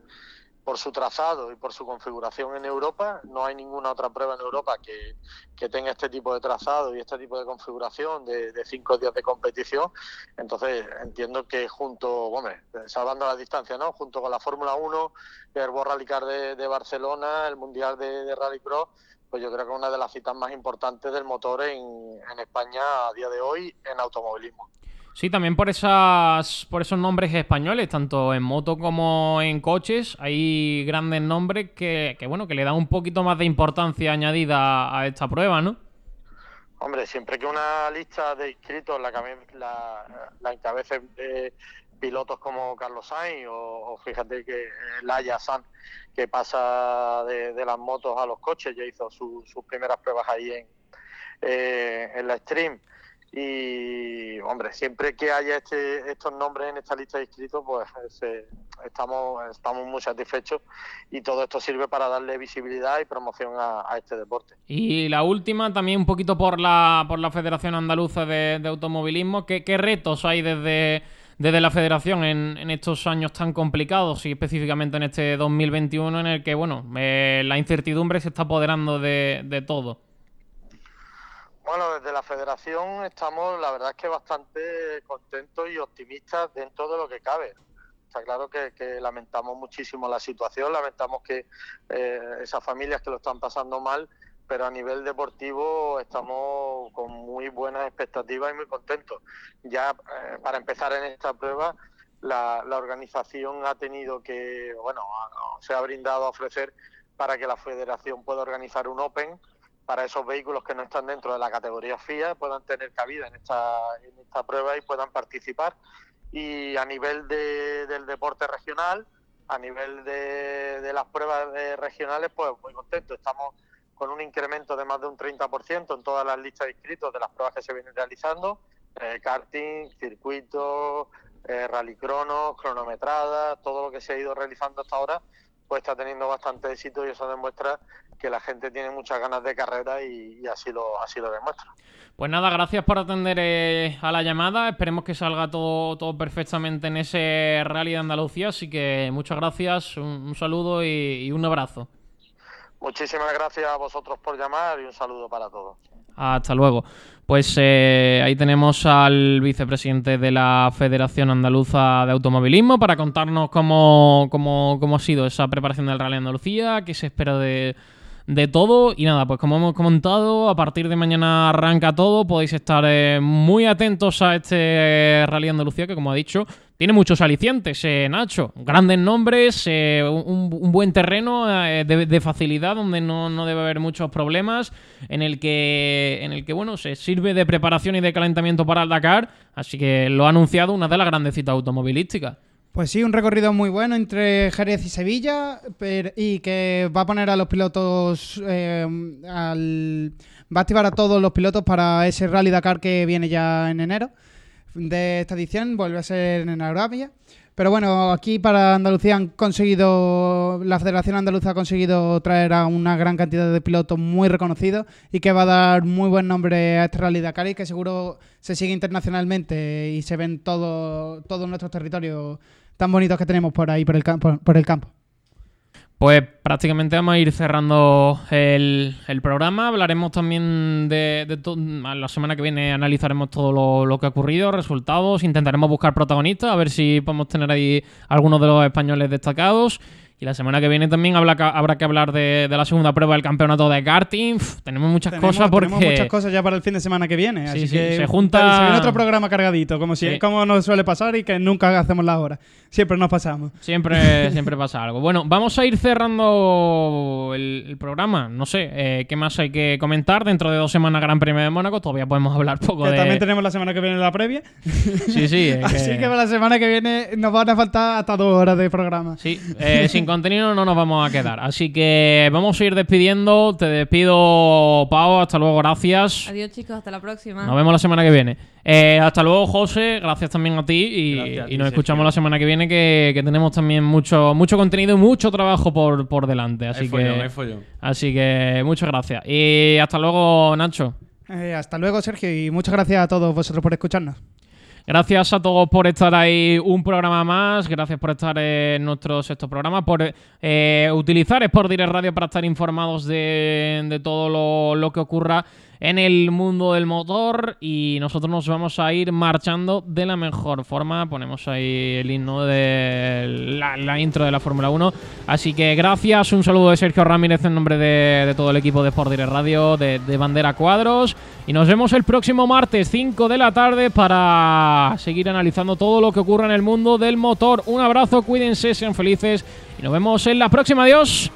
por su trazado y por su configuración en Europa. No hay ninguna otra prueba en Europa que, que tenga este tipo de trazado y este tipo de configuración de, cinco días de competición. Entonces entiendo que junto, hombre, salvando la distancia, ¿no? Junto con la Fórmula 1, el World Rally Car de, de Barcelona, el Mundial de, de Rally Cross, pues yo creo que es una de las citas más importantes del motor en, en España a día de hoy en automovilismo. Sí, también por esas por esos nombres españoles, tanto en moto como en coches, hay grandes nombres que, que, bueno, que le dan un poquito más de importancia añadida a esta prueba, ¿no? Hombre, siempre que una lista de inscritos la, la, la encabecen eh, pilotos como Carlos Sainz o, fíjate que eh, Laia San, que pasa de, de las motos a los coches, ya hizo su- sus primeras pruebas ahí en, eh, en la stream. Y, hombre, siempre que haya este, estos nombres en esta lista de inscritos, pues eh, estamos, estamos muy satisfechos y todo esto sirve para darle visibilidad y promoción a- este deporte. Y la última, también un poquito por la, por la Federación Andaluza de, de Automovilismo. ¿Qué, qué retos hay desde, desde la Federación en, en estos años tan complicados y específicamente en este 2021 en el que, bueno, eh, la incertidumbre se está apoderando de, de todo? Bueno, desde la federación estamos, la verdad es que bastante contentos y optimistas dentro de lo que cabe. Está claro que, lamentamos muchísimo la situación, lamentamos que eh, esas familias que lo están pasando mal, pero a nivel deportivo estamos con muy buenas expectativas y muy contentos. Ya eh, para empezar en esta prueba, la, la organización ha tenido que, bueno, se ha brindado a ofrecer para que la federación pueda organizar un Open para esos vehículos que no están dentro de la categoría FIA puedan tener cabida en esta, en esta prueba y puedan participar. Y a nivel de- del deporte regional, a nivel de, de las pruebas de regionales, pues muy contentos. Estamos con un incremento de más de un 30% en todas las listas de inscritos de las pruebas que se vienen realizando, eh, karting, circuitos, eh, rallycronos, cronometradas, todo lo que se ha ido realizando hasta ahora, pues está teniendo bastante éxito y eso demuestra que la gente tiene muchas ganas de carrera y, y así lo así lo demuestra. Pues nada, gracias por atender eh, a la llamada. Esperemos que salga todo, todo perfectamente en ese rally de Andalucía. Así que muchas gracias, un, un saludo y, y un abrazo. Muchísimas gracias a vosotros por llamar y un saludo para todos. Hasta luego. Pues eh, ahí tenemos al vicepresidente de la Federación Andaluza de Automovilismo para contarnos cómo, cómo, cómo ha sido esa preparación del Rally Andalucía, qué se espera de, de todo. Y nada, pues como hemos comentado, a partir de mañana arranca todo. Podéis estar eh, muy atentos a este Rally de Andalucía, que como ha dicho, tiene muchos alicientes, eh, Nacho. Grandes nombres, eh, un, buen terreno eh, de, de facilidad, donde no, no debe haber muchos problemas, en el que, en el que bueno, se sirve de preparación y de calentamiento para el Dakar. Así que lo ha anunciado una de las grandes citas automovilísticas. Pues sí, un recorrido muy bueno entre Jerez y Sevilla per- y que va a poner a los pilotos, eh, al- va a activar a todos los pilotos para ese Rally Dakar que viene ya en enero de esta edición, vuelve a ser en Arabia. Pero bueno, aquí para Andalucía han conseguido, la Federación Andaluza ha conseguido traer a una gran cantidad de pilotos muy reconocidos y que va a dar muy buen nombre a Rally Dakar y que seguro se sigue internacionalmente y se ven todo- todos nuestros territorios tan bonitos que tenemos por ahí, por el, campo por el campo. Pues prácticamente vamos a ir cerrando el, el programa. Hablaremos también de, la semana que viene analizaremos todo lo, lo que ha ocurrido, resultados, intentaremos buscar protagonistas, a ver si podemos tener ahí algunos de los españoles destacados. Y la semana que viene también habrá que, habrá que hablar de, de la segunda prueba del campeonato de karting. Uf, tenemos muchas Tenemos, cosas porque... tenemos muchas cosas ya para el fin de semana que viene. Sí, así sí, que se junta- Se viene otro programa cargadito, como, si, Sí. como nos suele pasar y que nunca hacemos la hora. Siempre nos pasamos. Siempre, (laughs) siempre pasa algo. Bueno, vamos a ir cerrando el, el programa. No sé, eh, ¿qué más hay que comentar? Dentro de dos semanas Gran Premio de Mónaco, todavía podemos hablar poco Que de... también tenemos la semana que viene la previa. Sí, sí. (laughs) Así que- que para la semana que viene nos van a faltar hasta dos horas de programa. Sí, eh, sin contenido no nos vamos a quedar. Así que vamos a ir despidiendo. Te despido, Pau. Hasta luego, gracias. Adiós, chicos. Hasta la próxima. Nos vemos la semana que viene. Eh, hasta luego, José. Gracias también a ti. Y, Gracias a ti, y nos Sergio. escuchamos la semana que viene, que, que tenemos también mucho, mucho contenido y mucho trabajo por, por delante. Así follón, que, follón. Así que muchas gracias. Y hasta luego, Nacho. Eh, hasta luego, Sergio, y muchas gracias a todos vosotros por escucharnos. Gracias a todos por estar ahí un programa más. Gracias por estar en nuestro sexto programa, por eh, utilizar Sport Direct Radio para estar informados de, todo lo que ocurra en el mundo del motor. Y nosotros nos vamos a ir marchando de la mejor forma. Ponemos ahí el himno de la, intro de la Fórmula 1. Así que gracias. Un saludo de Sergio Ramírez en nombre de, todo el equipo de Sport Direct Radio, de, de Bandera Cuadros. Y nos vemos el próximo martes, 5 de la tarde, para seguir analizando todo lo que ocurre en el mundo del motor. Un abrazo, cuídense, sean felices. Y nos vemos en la próxima. Adiós.